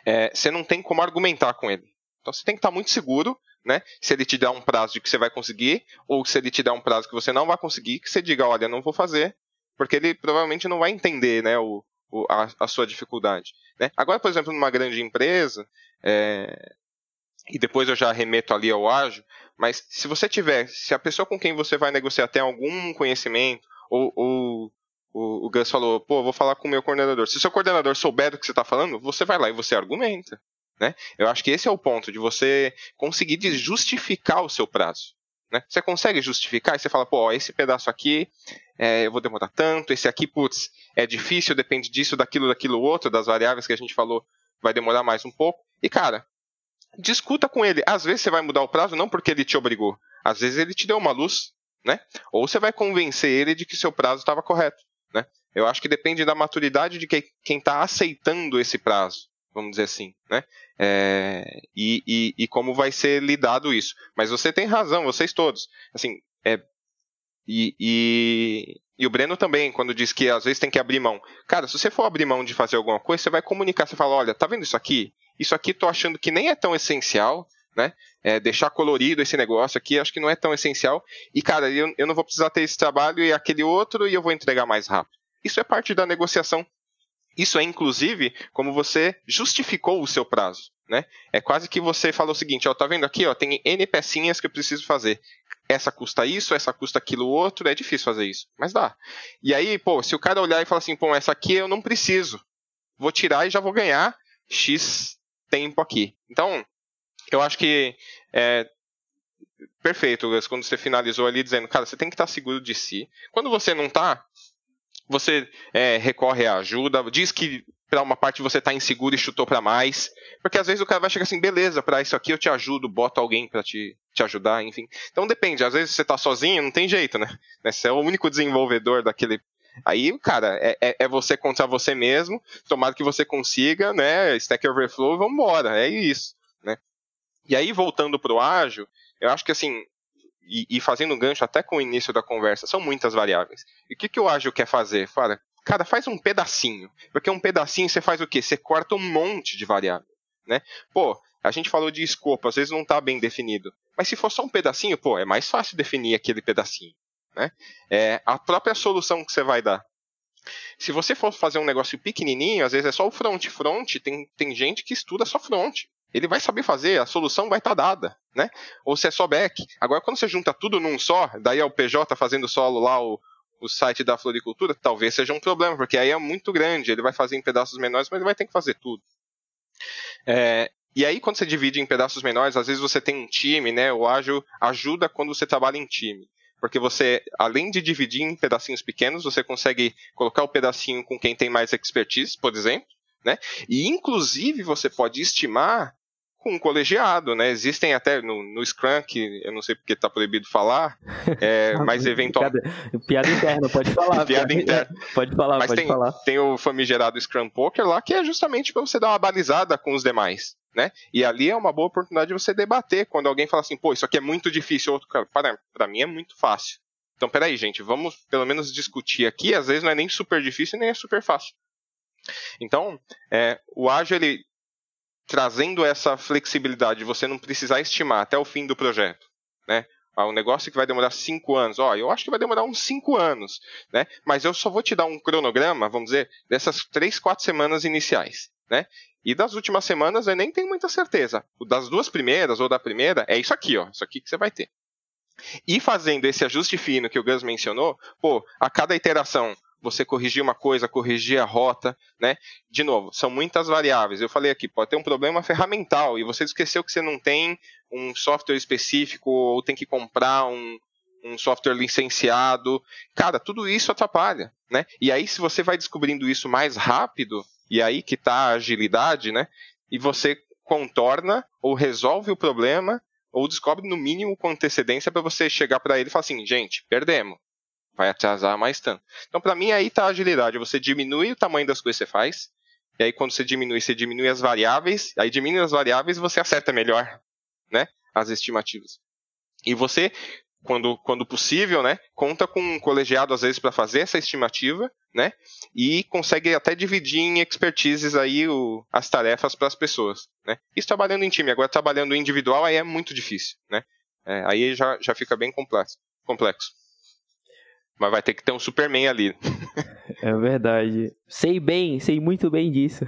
é, você não tem como argumentar com ele. Então você tem que estar muito seguro né? Se ele te der um prazo de que você vai conseguir, ou se ele te der um prazo que você não vai conseguir, que você diga, olha, não vou fazer, porque ele provavelmente não vai entender, né, o, o a, a, sua dificuldade. Né? Agora, por exemplo, numa grande empresa, é, e depois eu já remeto ali ao ágil, mas se você tiver, se a pessoa com quem você vai negociar tem algum conhecimento, ou, ou o, o Gus falou, pô, vou falar com o meu coordenador. Se o seu coordenador souber do que você está falando, você vai lá e você argumenta. Né? Eu acho que esse é o ponto de você conseguir justificar o seu prazo. Né? Você consegue justificar e você fala, pô, esse pedaço aqui é, eu vou demorar tanto, esse aqui, putz, é difícil, depende disso, daquilo, daquilo outro, das variáveis que a gente falou, vai demorar mais um pouco. E, cara, discuta com ele. Às vezes você vai mudar o prazo não porque ele te obrigou, às vezes ele te deu uma luz, né? Ou você vai convencer ele de que seu prazo estava correto, né? Eu acho que depende da maturidade de quem está aceitando esse prazo vamos dizer assim, né? É, e, e, e, como vai ser lidado isso. Mas você tem razão, vocês todos. Assim, é, e, e, e, o Breno também, quando diz que às vezes tem que abrir mão. Cara, se você for abrir mão de fazer alguma coisa, você vai comunicar, você fala, olha, tá vendo isso aqui? Isso aqui tô achando que nem é tão essencial, né? É, deixar colorido esse negócio aqui, acho que não é tão essencial. E, cara, eu, eu não vou precisar ter esse trabalho e aquele outro e eu vou entregar mais rápido. Isso é parte da negociação isso é, inclusive, como você justificou o seu prazo. Né? É quase que você falou o seguinte, ó, tá vendo aqui, ó, tem N pecinhas que eu preciso fazer. Essa custa isso, essa custa aquilo outro, é difícil fazer isso, mas dá. E aí, pô, se o cara olhar e falar assim, pô, essa aqui eu não preciso, vou tirar e já vou ganhar X tempo aqui. Então, eu acho que é, perfeito, quando você finalizou ali dizendo, cara, você tem que estar seguro de si. Quando você não está, você é, recorre à ajuda, diz que para uma parte você está inseguro e chutou para mais, porque às vezes o cara vai chegar assim, beleza, para isso aqui eu te ajudo, bota alguém para te, te ajudar, enfim. Então depende, às vezes você está sozinho, não tem jeito, né? Você é o único desenvolvedor daquele Aí, cara, é, é, é, você contra você mesmo. Tomara que você consiga, né? Stack Overflow, vamos embora. É isso, né? E aí, voltando para o ágil, eu acho que assim, e, e, fazendo um gancho até com o início da conversa, são muitas variáveis. E o que, que o ágil quer fazer? Fala, cara, faz um pedacinho. Porque um pedacinho você faz o quê? Você corta um monte de variável. Né? Pô, a gente falou de escopo, às vezes não está bem definido. Mas se for só um pedacinho, pô, é mais fácil definir aquele pedacinho. Né? É a própria solução que você vai dar. Se você for fazer um negócio pequenininho, às vezes é só o front. Front, tem, tem gente que estuda só front ele vai saber fazer, a solução vai estar tá dada, né? Ou se é só back. Agora, quando você junta tudo num só, daí é o PJ fazendo solo lá o, o site da floricultura, talvez seja um problema, porque aí é muito grande, ele vai fazer em pedaços menores, mas ele vai ter que fazer tudo. É, e aí, quando você divide em pedaços menores, às vezes você tem um time, né? O ágil ajuda quando você trabalha em time. Porque você, além de dividir em pedacinhos pequenos, você consegue colocar o pedacinho com quem tem mais expertise, por exemplo, né? E inclusive você pode estimar com um colegiado, né? Existem até no, no Scrum, que eu não sei porque está proibido falar, é, mas eventualmente... Piada, piada, interna, pode falar. piada, piada interna. Pode falar, mas pode tem, falar. tem o famigerado Scrum Poker lá, que é justamente para você dar uma balizada com os demais, né? E ali é uma boa oportunidade de você debater, quando alguém fala assim, pô, isso aqui é muito difícil, outro cara, para, para mim é muito fácil. Então, peraí, gente, vamos pelo menos discutir aqui, às vezes não é nem super difícil nem é super fácil. Então, é, o ágil, ele trazendo essa flexibilidade, você não precisar estimar até o fim do projeto, né? Ah, um negócio que vai demorar cinco anos, ó, eu acho que vai demorar uns cinco anos, né? Mas eu só vou te dar um cronograma, vamos dizer, dessas três, quatro semanas iniciais, né? E das últimas semanas eu nem tenho muita certeza. O das duas primeiras ou da primeira é isso aqui, ó, isso aqui que você vai ter. E fazendo esse ajuste fino que o Gus mencionou, pô, a cada iteração você corrigir uma coisa, corrigir a rota, né? De novo, são muitas variáveis. Eu falei aqui, pode ter um problema ferramental e você esqueceu que você não tem um software específico ou tem que comprar um, um software licenciado. Cara, tudo isso atrapalha, né? E aí, se você vai descobrindo isso mais rápido, e aí que está a agilidade, né? E você contorna ou resolve o problema ou descobre no mínimo com antecedência para você chegar para ele e falar assim, gente, perdemos vai atrasar mais tanto. Então, para mim, aí está a agilidade. Você diminui o tamanho das coisas que você faz, e aí quando você diminui, você diminui as variáveis, aí diminui as variáveis você acerta melhor, né, as estimativas. E você, quando, quando possível, né, conta com um colegiado às vezes para fazer essa estimativa, né, e consegue até dividir em expertises aí o, as tarefas para as pessoas, né. Isso trabalhando em time, agora trabalhando individual aí é muito difícil, né. É, aí já, já fica bem complexo. complexo. Mas vai ter que ter um Superman ali. É verdade. Sei bem, sei muito bem disso.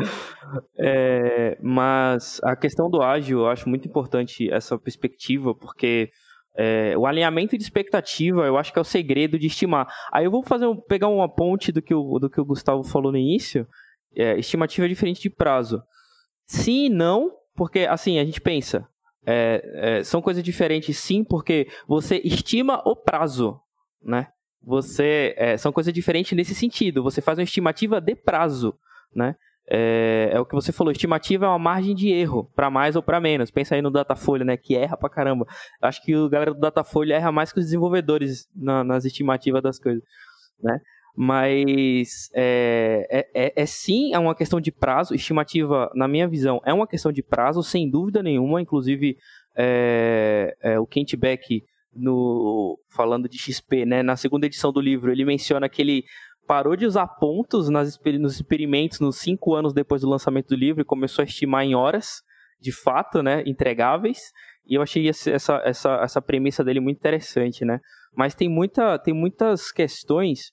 é, mas a questão do ágil, eu acho muito importante essa perspectiva, porque é, o alinhamento de expectativa, eu acho que é o segredo de estimar. Aí eu vou fazer um, pegar uma ponte do que o, do que o Gustavo falou no início. É, estimativa é diferente de prazo. Sim e não, porque assim, a gente pensa, é, é, são coisas diferentes sim, porque você estima o prazo né? Você é, são coisas diferentes nesse sentido. Você faz uma estimativa de prazo, né? É, é, o que você falou, estimativa é uma margem de erro, para mais ou para menos. Pensa aí no Datafolha, né, que erra pra caramba. Acho que o galera do Datafolha erra mais que os desenvolvedores na, nas estimativas das coisas, né? Mas é, é, é, é, sim é uma questão de prazo. Estimativa, na minha visão, é uma questão de prazo, sem dúvida nenhuma. Inclusive, é, é, o Kent Beck no falando de XP, né? Na segunda edição do livro, ele menciona que ele parou de usar pontos nas, nos experimentos nos cinco anos depois do lançamento do livro e começou a estimar em horas, de fato, né? Entregáveis. E eu achei essa, essa, essa premissa dele muito interessante, né? Mas tem, muita, tem muitas questões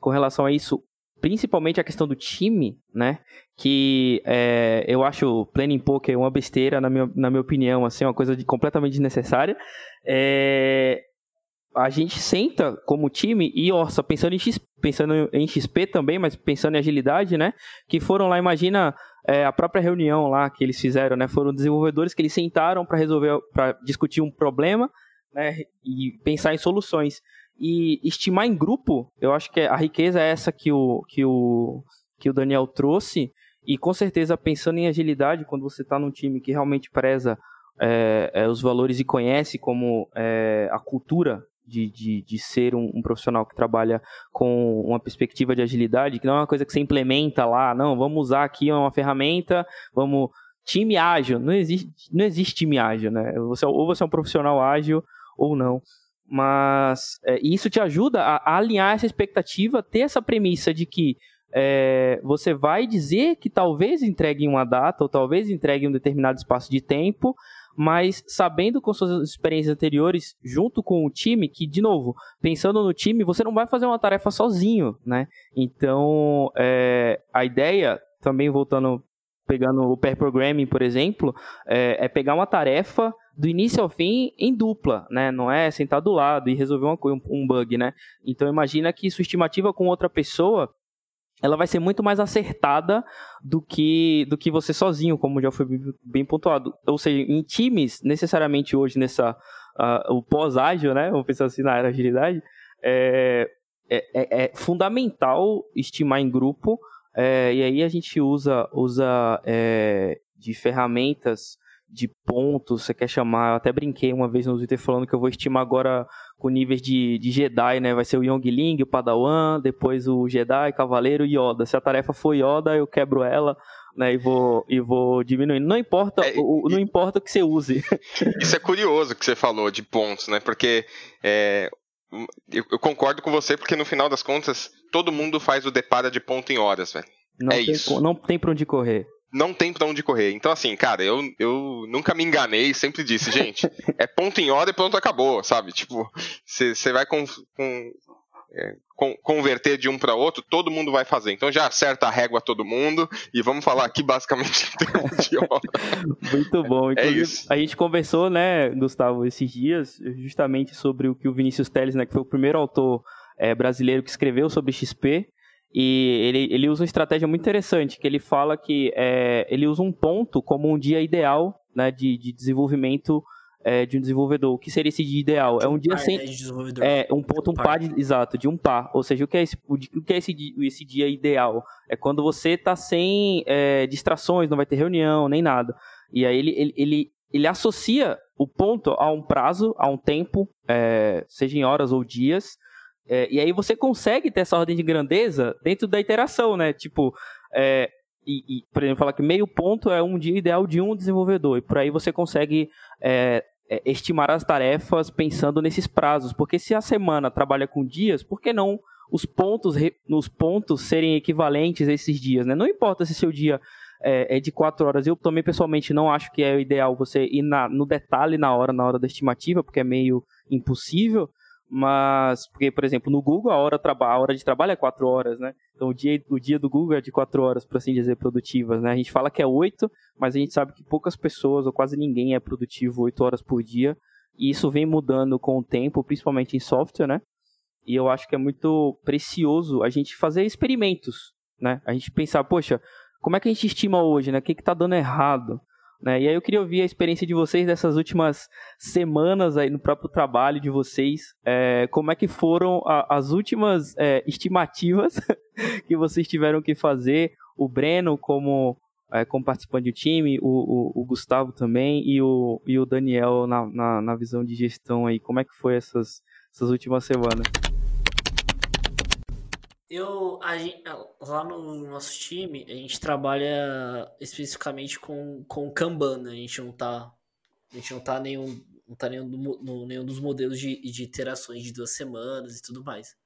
com relação a isso, principalmente a questão do time, né? Que é, eu acho Planning Poker uma besteira, na minha, na minha opinião, assim, uma coisa de, completamente desnecessária. É, a gente senta como time e orça, pensando em, X, pensando em XP também, mas pensando em agilidade, né? Que foram lá, imagina é, a própria reunião lá que eles fizeram, né? Foram desenvolvedores que eles sentaram para resolver, para discutir um problema, né? E pensar em soluções. E estimar em grupo, eu acho que a riqueza é essa que o, que o, que o Daniel trouxe. E com certeza, pensando em agilidade, quando você está num time que realmente preza é, é, os valores e conhece como é, a cultura de, de, de ser um, um, profissional que trabalha com uma perspectiva de agilidade, que não é uma coisa que você implementa lá, não, vamos usar aqui uma ferramenta, vamos. Time ágil, não existe, não existe time ágil, né? Você, ou você é um profissional ágil ou não. Mas é, isso te ajuda a, a, alinhar essa expectativa, ter essa premissa de que é, você vai dizer que talvez entregue uma data ou talvez entregue um determinado espaço de tempo, mas sabendo com suas experiências anteriores, junto com o time, que, de novo, pensando no time, você não vai fazer uma tarefa sozinho, né? Então, é, a ideia, também voltando, pegando o pair programming, por exemplo, é, é pegar uma tarefa do início ao fim em dupla, né? Não é sentar do lado e resolver uma, um bug, né? Então imagina que sua estimativa com outra pessoa ela vai ser muito mais acertada do que do que você sozinho, como já foi bem pontuado. Ou seja, em times, necessariamente hoje nessa uh, o pós-ágil, né? Vamos pensar assim na era agilidade, é, é, é, é fundamental estimar em grupo. É, e aí a gente usa usa é, de ferramentas de pontos, você quer chamar, eu até brinquei uma vez no Twitter falando que eu vou estimar agora com níveis de, de Jedi, né? Vai ser o Yongling, o Padawan, depois o Jedi, Cavaleiro e Yoda. Se a tarefa for Yoda, eu quebro ela, né? E vou, e vou diminuindo. Não importa, é, o, não importa o que você use. Isso é curioso que você falou de pontos, né? Porque é, eu, eu, concordo com você, porque no final das contas, todo mundo faz o depara de ponto em horas, velho. Não é tem, isso. Não tem pra onde correr. Não tem pra onde correr. Então, assim, cara, eu, eu nunca me enganei, sempre disse, gente, é ponto em hora e pronto, acabou, sabe? Tipo, você vai com, com é, converter de um para outro, todo mundo vai fazer. Então já acerta a régua todo mundo e vamos falar aqui basicamente em termos de hora. Muito bom. é isso. A gente conversou, né, Gustavo, esses dias, justamente sobre o que o Vinícius Teles, né, que foi o primeiro autor é, brasileiro que escreveu sobre XP, e ele, ele usa uma estratégia muito interessante, que ele fala que é, ele usa um ponto como um dia ideal né, de, de desenvolvimento é, de um desenvolvedor. O que seria esse dia ideal? É um dia sem. Né, é, um ponto, um par, de, exato, de um par. Ou seja, o que é esse, o que é esse, esse dia ideal? É quando você está sem é, distrações, não vai ter reunião, nem nada. E aí ele, ele, ele, ele associa o ponto a um prazo, a um tempo, é, seja em horas ou dias, é, e aí você consegue ter essa ordem de grandeza dentro da iteração, né? Tipo, é, e, e, por exemplo, falar que meio ponto é um dia ideal de um desenvolvedor. E por aí você consegue é, é estimar as tarefas pensando nesses prazos. Porque se a semana trabalha com dias, por que não os pontos, os pontos serem equivalentes a esses dias, né? Não importa se seu dia é, é, de quatro horas. Eu também, pessoalmente, não acho que é o ideal você ir na, no detalhe na hora, na hora da estimativa, porque é meio impossível. Mas, porque, por exemplo, no Google a hora, a hora de trabalho é 4 horas, né? Então o dia, o dia do Google é de 4 horas, por assim dizer, produtivas, né? A gente fala que é 8, mas a gente sabe que poucas pessoas, ou quase ninguém, é produtivo 8 horas por dia. E isso vem mudando com o tempo, principalmente em software, né? E eu acho que é muito precioso a gente fazer experimentos, né? A gente pensar, poxa, como é que a gente estima hoje, né? O que está dando errado? Né? E aí eu queria ouvir a experiência de vocês dessas últimas semanas aí no próprio trabalho de vocês. É, como é que foram a, as últimas é, estimativas que vocês tiveram que fazer? O Breno como, é, como participante do time, o, o, o, Gustavo também e o, e o Daniel na, na, na visão de gestão aí. Como é que foi essas, essas últimas semanas? Eu, a gente, lá no nosso time, a gente trabalha especificamente com, com Kanban, né? A gente não tá, a gente não tá nenhum, não tá nenhum, no, nenhum dos modelos de, de iterações de duas semanas e tudo mais.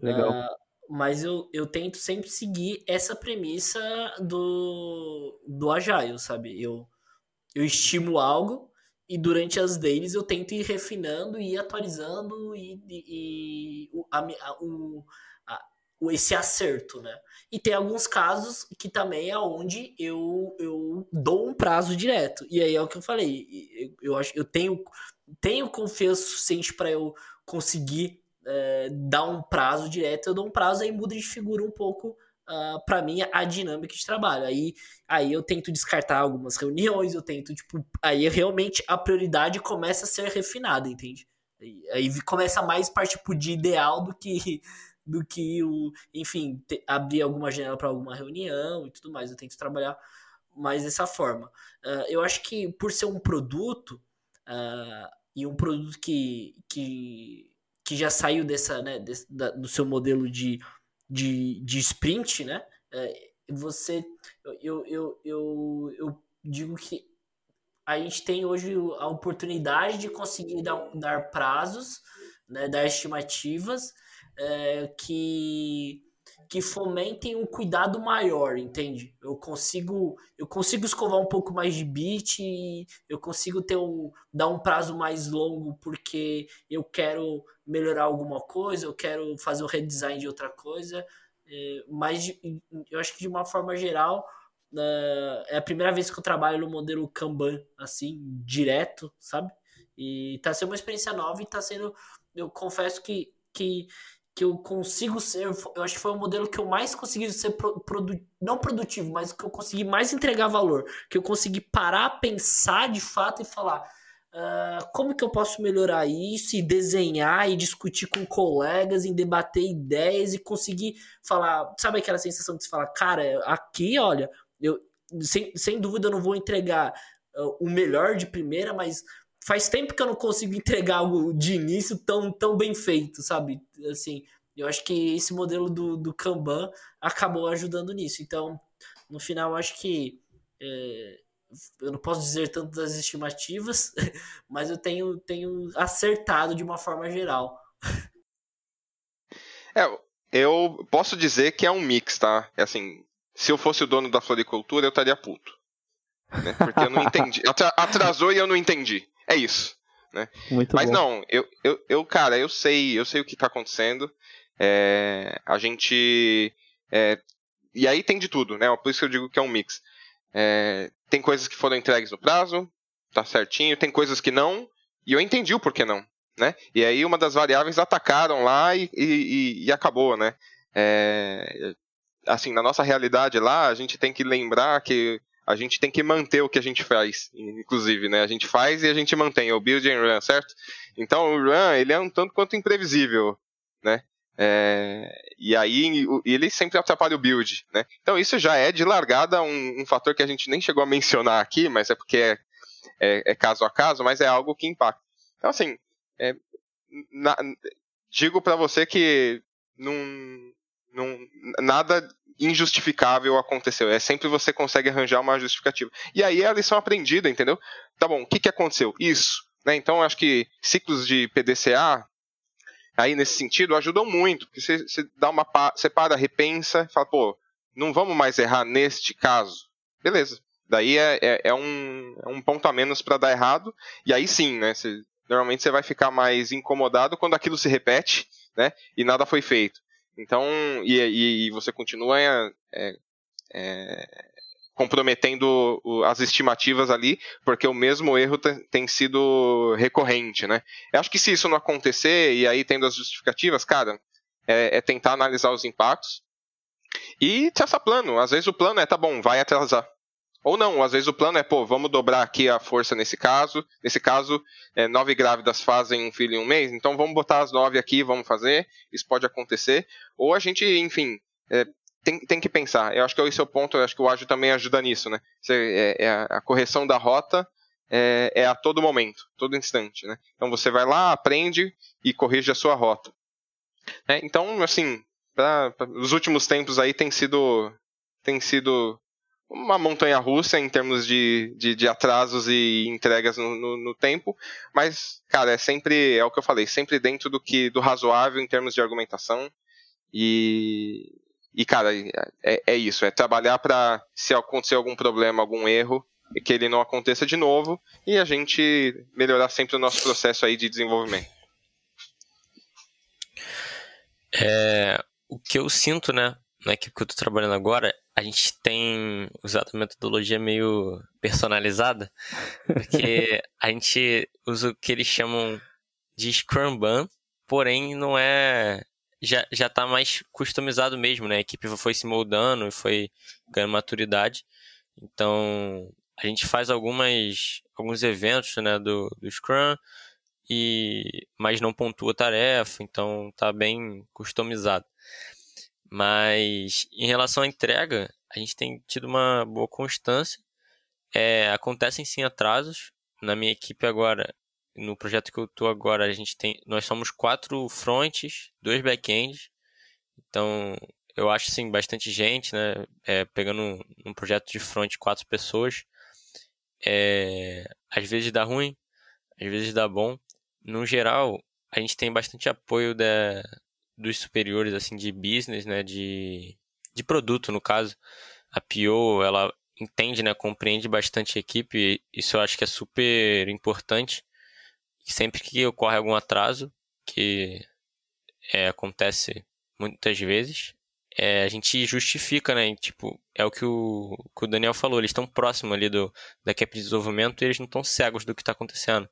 Legal. Uh, mas eu, eu tento sempre seguir essa premissa do, do Agile, sabe? Eu, eu estimo algo e durante as dailies eu tento ir refinando e ir atualizando e, e, e a, a, o, esse acerto, né? E tem alguns casos que também é onde eu, eu dou um prazo direto. E aí é o que eu falei. Eu, eu acho eu tenho, tenho confiança suficiente para eu conseguir é, dar um prazo direto. Eu dou um prazo aí muda de figura um pouco uh, ah, para mim a dinâmica de trabalho. Aí, aí eu tento descartar algumas reuniões, eu tento, tipo, aí realmente a prioridade começa a ser refinada, entende? Aí, aí começa mais parte tipo, de ideal do que do que o, enfim, te, abrir alguma janela para alguma reunião e tudo mais. Eu tento trabalhar mais dessa forma. Uh, eu acho que por ser um produto uh, e um produto que, que, que já saiu dessa, né, desse, da, do seu modelo de, de, de sprint, né? Uh, você, eu, eu, eu, eu digo que a gente tem hoje a oportunidade de conseguir dar, dar prazos, né, dar estimativas é, que que fomentem um cuidado maior, entende? Eu consigo eu consigo escovar um pouco mais de bit, eu consigo ter um dar um prazo mais longo porque eu quero melhorar alguma coisa, eu quero fazer o redesign de outra coisa, é, mas eu acho que de uma forma geral é, é a primeira vez que eu trabalho no modelo Kanban assim direto, sabe? E tá sendo uma experiência nova e tá sendo eu confesso que que que eu consigo ser. Eu acho que foi o modelo que eu mais consegui ser produ, não produtivo, mas que eu consegui mais entregar valor. Que eu consegui parar, pensar de fato e falar. Uh, como que eu posso melhorar isso e desenhar e discutir com colegas, em debater ideias e conseguir falar, sabe aquela sensação de falar, cara, aqui, olha, eu sem, sem dúvida eu não vou entregar uh, o melhor de primeira, mas faz tempo que eu não consigo entregar algo de início tão, tão bem feito, sabe? Assim, eu acho que esse modelo do, do Kanban acabou ajudando nisso. Então, no final, eu acho que é, eu não posso dizer tanto das estimativas, mas eu tenho, tenho acertado de uma forma geral. É, eu posso dizer que é um mix, tá? É assim, se eu fosse o dono da floricultura, eu estaria puto. Né? Porque eu não entendi. Atrasou e eu não entendi. É isso. Né? Muito Mas bom. não, eu, eu, eu, cara, eu sei, eu sei o que está acontecendo. É, a gente. É, e aí tem de tudo, né? Por isso que eu digo que é um mix. É, tem coisas que foram entregues no prazo, tá certinho, tem coisas que não, e eu entendi o porquê não. Né? E aí uma das variáveis atacaram lá e, e, e acabou, né? É, assim, na nossa realidade lá, a gente tem que lembrar que a gente tem que manter o que a gente faz, inclusive, né? A gente faz e a gente mantém, o build and run, certo? Então o run, ele é um tanto quanto imprevisível, né? É, e aí ele sempre atrapalha o build, né? Então isso já é de largada um, um fator que a gente nem chegou a mencionar aqui, mas é porque é, é, é caso a caso, mas é algo que impacta. Então assim, é, na, digo para você que não, não, nada injustificável aconteceu. É sempre você consegue arranjar uma justificativa. E aí é a lição aprendida, entendeu? Tá bom, o que, que aconteceu? Isso. Né? Então, acho que ciclos de PDCA, aí nesse sentido, ajudam muito. Porque você, você dá uma. Você para, repensa fala, pô, não vamos mais errar neste caso. Beleza. Daí é, é, é um, é um ponto a menos para dar errado. E aí sim, né? Você, normalmente você vai ficar mais incomodado quando aquilo se repete, né? E nada foi feito. Então, e, e, e você continua é, é, comprometendo as estimativas ali, porque o mesmo erro tem sido recorrente, né? Eu acho que se isso não acontecer, e aí tendo as justificativas, cara, é, é tentar analisar os impactos e traçar plano. Às vezes o plano é, tá bom, vai atrasar. Ou não, às vezes o plano é, pô, vamos dobrar aqui a força nesse caso. Nesse caso, é, nove grávidas fazem um filho em um mês, então vamos botar as nove aqui, vamos fazer. Isso pode acontecer. Ou a gente, enfim, é, tem, tem que pensar. Eu acho que esse é o ponto, eu acho que o ágil também ajuda nisso, né? Você, é, é a correção da rota é, é, a todo momento, todo instante, né? Então você vai lá, aprende e corrige a sua rota. É, então, assim, pra, pra, os últimos tempos aí tem sido, tem sido uma montanha russa em termos de, de, de atrasos e entregas no, no, no, tempo, mas, cara, é sempre, é o que eu falei, sempre dentro do que do razoável em termos de argumentação. E, e cara, é, é isso, é trabalhar para se acontecer algum problema, algum erro, que ele não aconteça de novo e a gente melhorar sempre o nosso processo aí de desenvolvimento. É, o que eu sinto, né, na equipe que eu estou trabalhando agora, a gente tem usado uma metodologia meio personalizada, porque a gente usa o que eles chamam de Scrum Ban, porém não é. Já, já tá mais customizado mesmo, né? A equipe foi se moldando e foi ganhando maturidade. Então, a gente faz algumas, alguns eventos né, do, do Scrum, e, mas não pontua tarefa, então tá bem customizado. Mas em relação à entrega, a gente tem tido uma boa constância. É, acontecem sim atrasos. Na minha equipe agora, no projeto que eu estou agora, a gente tem, nós somos quatro fronts, dois backends. Então, eu acho sim bastante gente, né? É, pegando um, um, projeto de front quatro pessoas, é, às vezes dá ruim, às vezes dá bom. No geral, a gente tem bastante apoio da, dos superiores assim de business, né, de, de produto no caso. A PO, ela entende, né, compreende bastante a equipe, isso eu acho que é super importante. E sempre que ocorre algum atraso, que é, acontece muitas vezes, é, a gente justifica, né? Tipo, é o que o, que o Daniel falou, eles estão próximos ali do, da equipe de desenvolvimento e eles não estão cegos do que está acontecendo.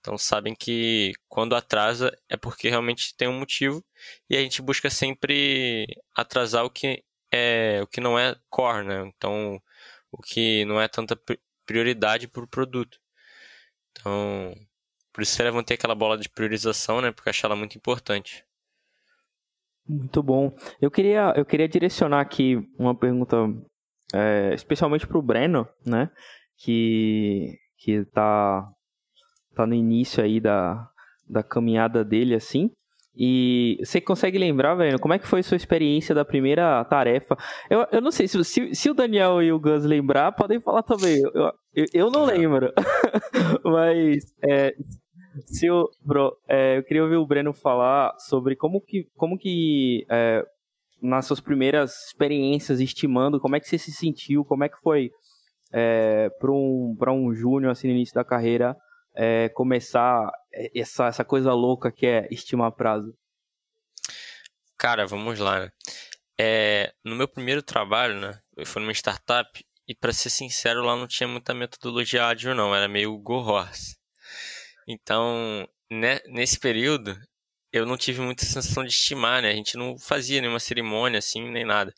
Então sabem que quando atrasa é porque realmente tem um motivo e a gente busca sempre atrasar o que é o que não é core, né? Então o que não é tanta prioridade para o produto. Então por isso eu levantei aquela bola de priorização, né? Porque eu ela muito importante. Muito bom. Eu queria, eu queria direcionar aqui uma pergunta é, especialmente para o Breno, né? Que que está tá no início aí da, da caminhada dele, assim. E você consegue lembrar, velho, como é que foi sua experiência da primeira tarefa? Eu, eu não sei, se, se, se o Daniel e o Gus lembrar, podem falar também. Eu, eu, eu não lembro. Mas, é, se o, bro, é, eu queria ouvir o Breno falar sobre como que, como que é, nas suas primeiras experiências estimando, como é que você se sentiu, como é que foi é, para um, um júnior assim, no início da carreira é, começar essa, essa coisa louca que é estimar prazo? Cara, vamos lá. Né? É, no meu primeiro trabalho, né, eu fui numa startup e para ser sincero, lá não tinha muita metodologia ágil não, era meio go horse. Então, né, nesse período, eu não tive muita sensação de estimar, né? A gente não fazia nenhuma cerimônia assim, nem nada.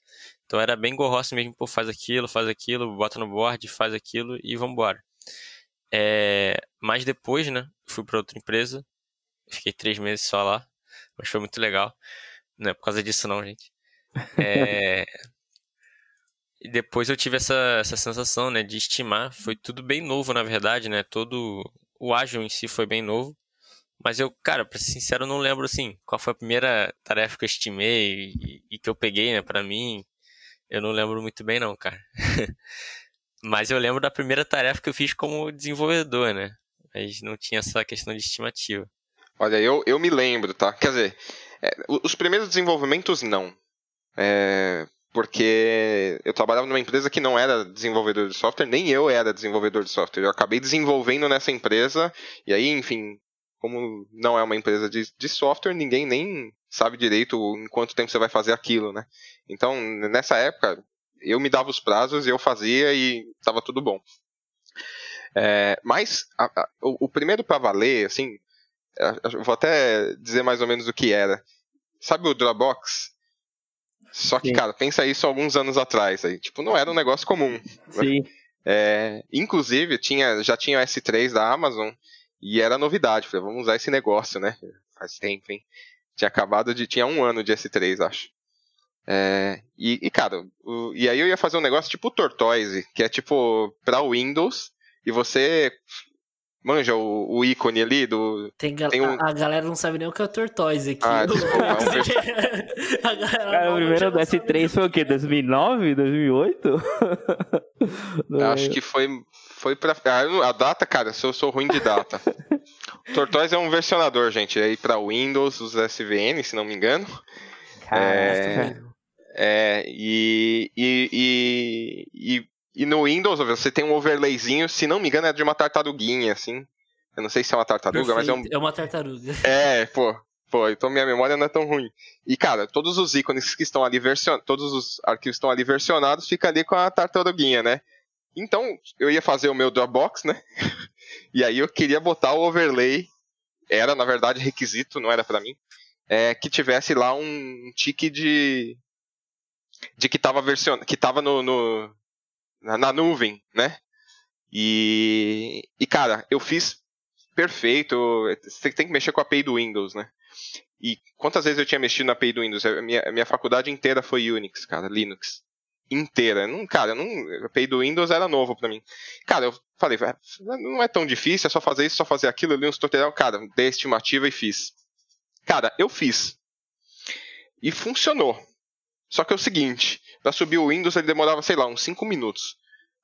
Então era bem go mesmo, pô, faz aquilo, faz aquilo, bota no board, faz aquilo e vambora. É, mas depois, né, fui para outra empresa, fiquei três meses só lá, mas foi muito legal. Não é por causa disso não, gente. É... e depois eu tive essa, essa sensação, né, de estimar. Foi tudo bem novo, na verdade, né? Todo o ágil em si foi bem novo. Mas eu, cara, pra ser sincero, não lembro, assim, qual foi a primeira tarefa que eu estimei e, e que eu peguei, né, pra mim. Eu não lembro muito bem, não, cara. Mas eu lembro da primeira tarefa que eu fiz como desenvolvedor, né? Mas não tinha essa questão de estimativa. Olha, eu, eu me lembro, tá? Quer dizer, é, os primeiros desenvolvimentos não. É, porque eu trabalhava numa empresa que não era desenvolvedor de software, nem eu era desenvolvedor de software. Eu acabei desenvolvendo nessa empresa, e aí, enfim, como não é uma empresa de, de software, ninguém nem sabe direito em quanto tempo você vai fazer aquilo, né? Então, nessa época, eu me dava os prazos, eu fazia e estava tudo bom. É, mas a, a, o, o, primeiro para valer, assim, é, vou até dizer mais ou menos o que era. Sabe o Dropbox? Só que, Sim. cara, pensa isso alguns anos atrás aí. Tipo, não era um negócio comum. Sim. É, inclusive, tinha, já tinha o S3 da Amazon e era novidade. Falei, vamos usar esse negócio, né? Faz tempo, hein? Tinha acabado de. Tinha um ano de S3, acho. É, e, e, cara, o, e aí eu ia fazer um negócio tipo Tortoise, que é tipo pra Windows, e você Manja o, o, ícone ali do. Tem, ga tem um... a, a, galera não sabe nem o que é o Tortoise aqui. Ah, desculpa, é um Cara, o primeiro do S3 foi o quê? 2009? 2008? Acho que foi, foi pra. Ah, a data, cara, eu sou ruim de data. Tortoise é um versionador, gente. Aí pra Windows, os SVN, se não me engano. Caraca, é, é, e, e, e, e, no Windows você tem um overlayzinho, se não me engano, é de uma tartaruguinha, assim. Eu não sei se é uma tartaruga, Perfeito. mas é um. É uma tartaruga. É, pô. Pô, então minha memória não é tão ruim. E, cara, todos os ícones que estão ali versionados, todos os arquivos estão ali versionados, fica ali com a tartaruguinha, né? Então, eu ia fazer o meu Dropbox, né? e aí eu queria botar o overlay. Era, na verdade, requisito, não era para mim. É, que tivesse lá um tique de de que estava version... que tava no, no na, na, nuvem, né? E, e cara, eu fiz perfeito. Você tem que mexer com a API do Windows, né? E quantas vezes eu tinha mexido na API do Windows? A minha, a minha faculdade inteira foi Unix, cara, Linux. Inteira. Não, cara, não, a API do Windows era novo para mim. Cara, eu falei, não é tão difícil, é só fazer isso, só fazer aquilo, eu li uns tutorial, cara, dei a estimativa e fiz. Cara, eu fiz. E funcionou. Só que é o seguinte, para subir o Windows ele demorava, sei lá, uns 5 minutos.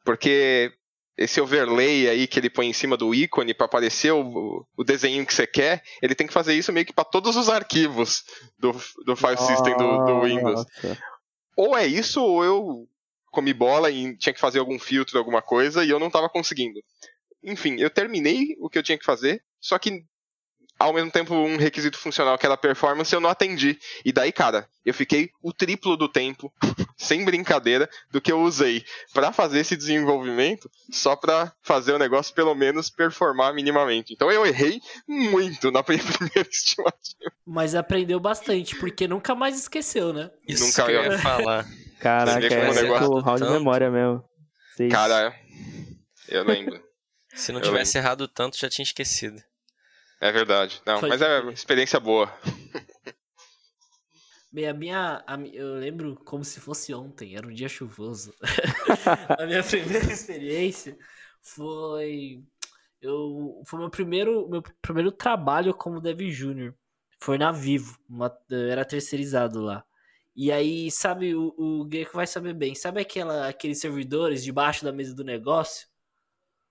Porque esse overlay aí que ele põe em cima do ícone para aparecer o, o desenho que você quer, ele tem que fazer isso meio que para todos os arquivos do, do file system do, do Windows. Ou é isso, ou eu comi bola e tinha que fazer algum filtro, alguma coisa, e eu não estava conseguindo. Enfim, eu terminei o que eu tinha que fazer, só que ao mesmo tempo um requisito funcional que era performance eu não atendi. E daí, cara, eu fiquei o triplo do tempo, sem brincadeira, do que eu usei para fazer esse desenvolvimento, só para fazer o negócio pelo menos performar minimamente. Então eu errei muito na primeira estimativa. Mas aprendeu bastante, porque nunca mais esqueceu, né? Isso nunca eu ia falar. Caraca, é, um negócio... o round de memória mesmo. Cara, eu lembro. Se não eu tivesse lembro. errado tanto, já tinha esquecido. É verdade. Não, mas é uma experiência boa. Bem, a minha, a, eu lembro como se fosse ontem, era um dia chuvoso. a minha primeira experiência foi eu foi meu primeiro meu primeiro trabalho como dev júnior. Foi na Vivo, uma, era terceirizado lá. E aí, sabe, o, o Greco vai saber bem. Sabe aquela, aqueles servidores debaixo da mesa do negócio?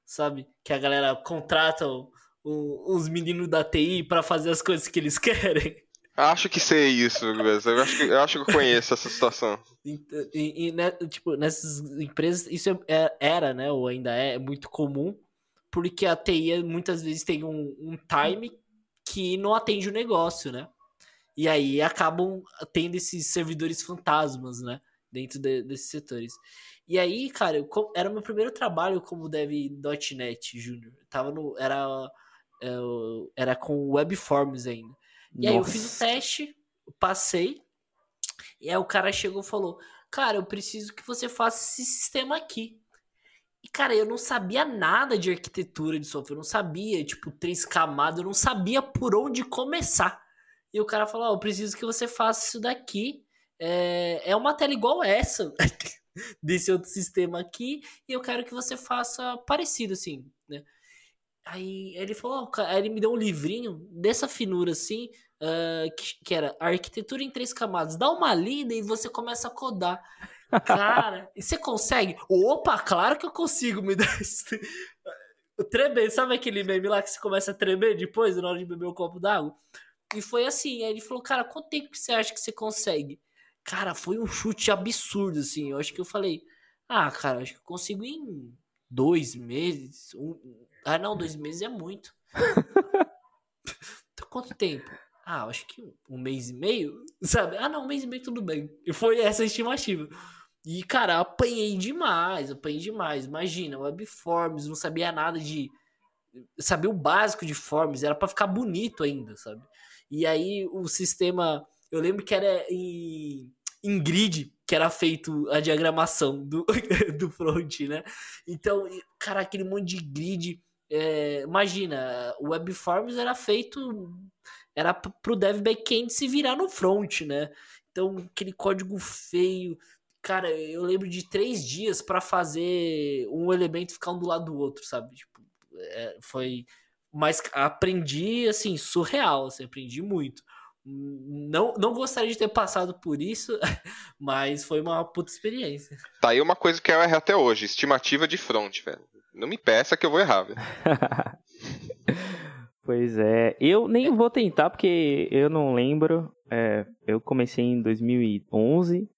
Sabe? Que a galera contrata o, os meninos da TI para fazer as coisas que eles querem. Acho que sei isso. Eu acho que eu, acho que eu conheço essa situação. E, e, e né, tipo, nessas empresas, isso é, é, era, né, ou ainda é, muito comum, porque a TI muitas vezes tem um, um time que não atende o negócio, né? E aí acabam tendo esses servidores fantasmas, né? Dentro de, desses setores. E aí, cara, eu, era o meu primeiro trabalho como dev.net Júnior. Tava no. Era, eu, é, era com webforms ainda. E Nossa. aí eu fiz o teste, passei. E aí o cara chegou e falou: Cara, eu preciso que você faça esse sistema aqui. E, cara, eu não sabia nada de arquitetura de software. Eu não sabia, tipo, três camadas. Eu não sabia por onde começar. E o cara falou: oh, eu preciso que você faça isso daqui. É, é uma tela igual essa desse outro sistema aqui. E eu quero que você faça parecido, assim? Aí ele falou, oh, aí ele me deu um livrinho dessa finura assim, uh, que, que, era arquitetura em três camadas. Dá uma lida e você começa a codar. Cara, e você consegue? Opa, claro que eu consigo me dar isso. Tremer, sabe aquele meme lá que você começa a tremer depois, na hora de beber um copo d'água? E foi assim, aí ele falou, cara, quanto tempo que você acha que você consegue? Cara, foi um chute absurdo, assim. Eu acho que eu falei, ah, cara, acho que eu consigo em dois meses. Um... Ah, não, dois meses é muito. então, quanto tempo? Ah, acho que um mês e meio, sabe? Ah, não, um mês e meio tudo bem. E foi essa a estimativa. E, cara, apanhei demais, apanhei demais. Imagina, webforms, não sabia nada de. Sabia o básico de forms, era para ficar bonito ainda, sabe? E aí o sistema, eu lembro que era em, em grid que era feito a diagramação do, do front, né? Então, cara, aquele monte de grid. É, imagina, o Webforms era feito. Era pro dev backend se virar no front, né? Então, aquele código feio. Cara, eu lembro de três dias para fazer um elemento ficar um do lado do outro, sabe? Tipo, é, foi mas aprendi, assim, surreal, assim, aprendi muito. Não, não gostaria de ter passado por isso, mas foi uma puta experiência. Tá aí uma coisa que eu erro até hoje, estimativa de front, velho. Não me peça que eu vou errar, velho. pois é, eu nem vou tentar porque eu não lembro. É, eu comecei em 2011,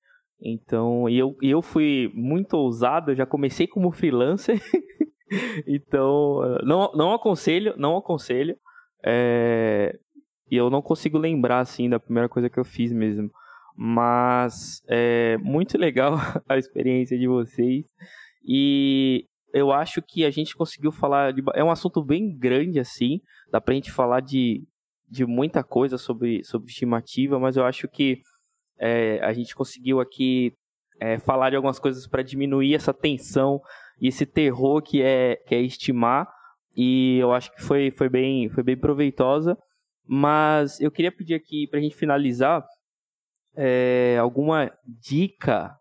então, e eu, eu fui muito ousado, eu já comecei como freelancer. então, não, não aconselho, não aconselho. É, e eu não consigo lembrar, assim, da primeira coisa que eu fiz mesmo. Mas é muito legal a experiência de vocês. E eu acho que a gente conseguiu falar. De, é um assunto bem grande, assim. Dá pra gente falar de, de muita coisa sobre, sobre estimativa, mas eu acho que é, a gente conseguiu aqui é, falar de algumas coisas para diminuir essa tensão e esse terror que é, que é estimar. E eu acho que foi, foi, bem, foi bem proveitosa. Mas eu queria pedir aqui para a gente finalizar é, alguma dica.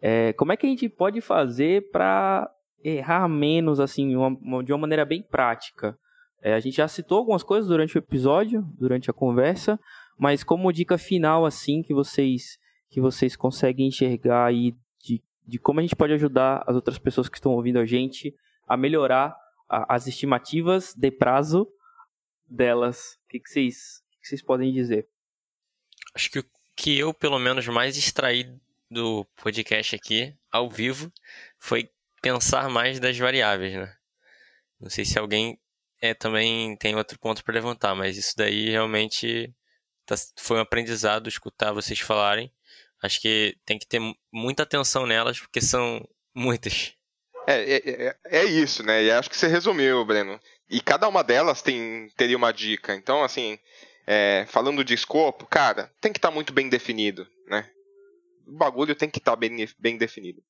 É, como é que a gente pode fazer para errar menos, assim, uma, de uma maneira bem prática? É, a gente já citou algumas coisas durante o episódio, durante a conversa, mas como dica final, assim, que vocês que vocês conseguem enxergar aí de de como a gente pode ajudar as outras pessoas que estão ouvindo a gente a melhorar a, as estimativas de prazo delas. O que, que, vocês, que vocês podem dizer? Acho que o que eu, pelo menos, mais extraí do podcast aqui, ao vivo, foi pensar mais das variáveis, né? Não sei se alguém é, também tem outro ponto para levantar, mas isso daí realmente tá, foi um aprendizado escutar vocês falarem Acho que tem que ter muita atenção nelas, porque são muitas. É, é, é, é isso, né? E acho que você resumiu, Breno. E cada uma delas tem, teria uma dica. Então, assim, é, falando de escopo, cara, tem que estar tá muito bem definido, né? O bagulho tem que estar tá bem, bem definido.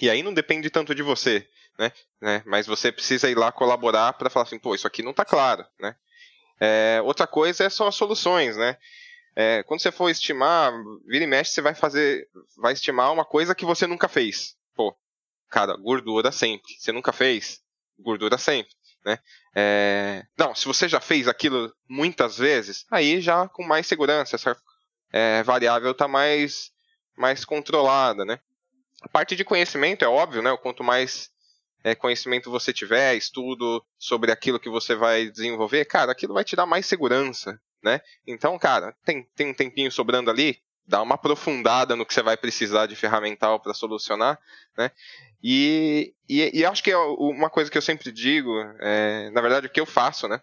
E aí não depende tanto de você, né? né? Mas você precisa ir lá colaborar para falar assim, pô, isso aqui não está claro, né? É, outra coisa é são as soluções, né? É, quando você for estimar, vira e mexe, você vai fazer, vai estimar uma coisa que você nunca fez. Pô, cara, gordura sempre. Você nunca fez? Gordura sempre, né? É, não, se você já fez aquilo muitas vezes, aí já com mais segurança, essa é, variável está mais, mais controlada, né? A parte de conhecimento é óbvio, né? Quanto mais é, conhecimento você tiver, estudo sobre aquilo que você vai desenvolver, cara, aquilo vai te dar mais segurança né? Então, cara, tem, tem um tempinho sobrando ali, dá uma aprofundada no que você vai precisar de ferramental para solucionar, né? E, e, e, acho que é uma coisa que eu sempre digo, é, na verdade, o que eu faço, né?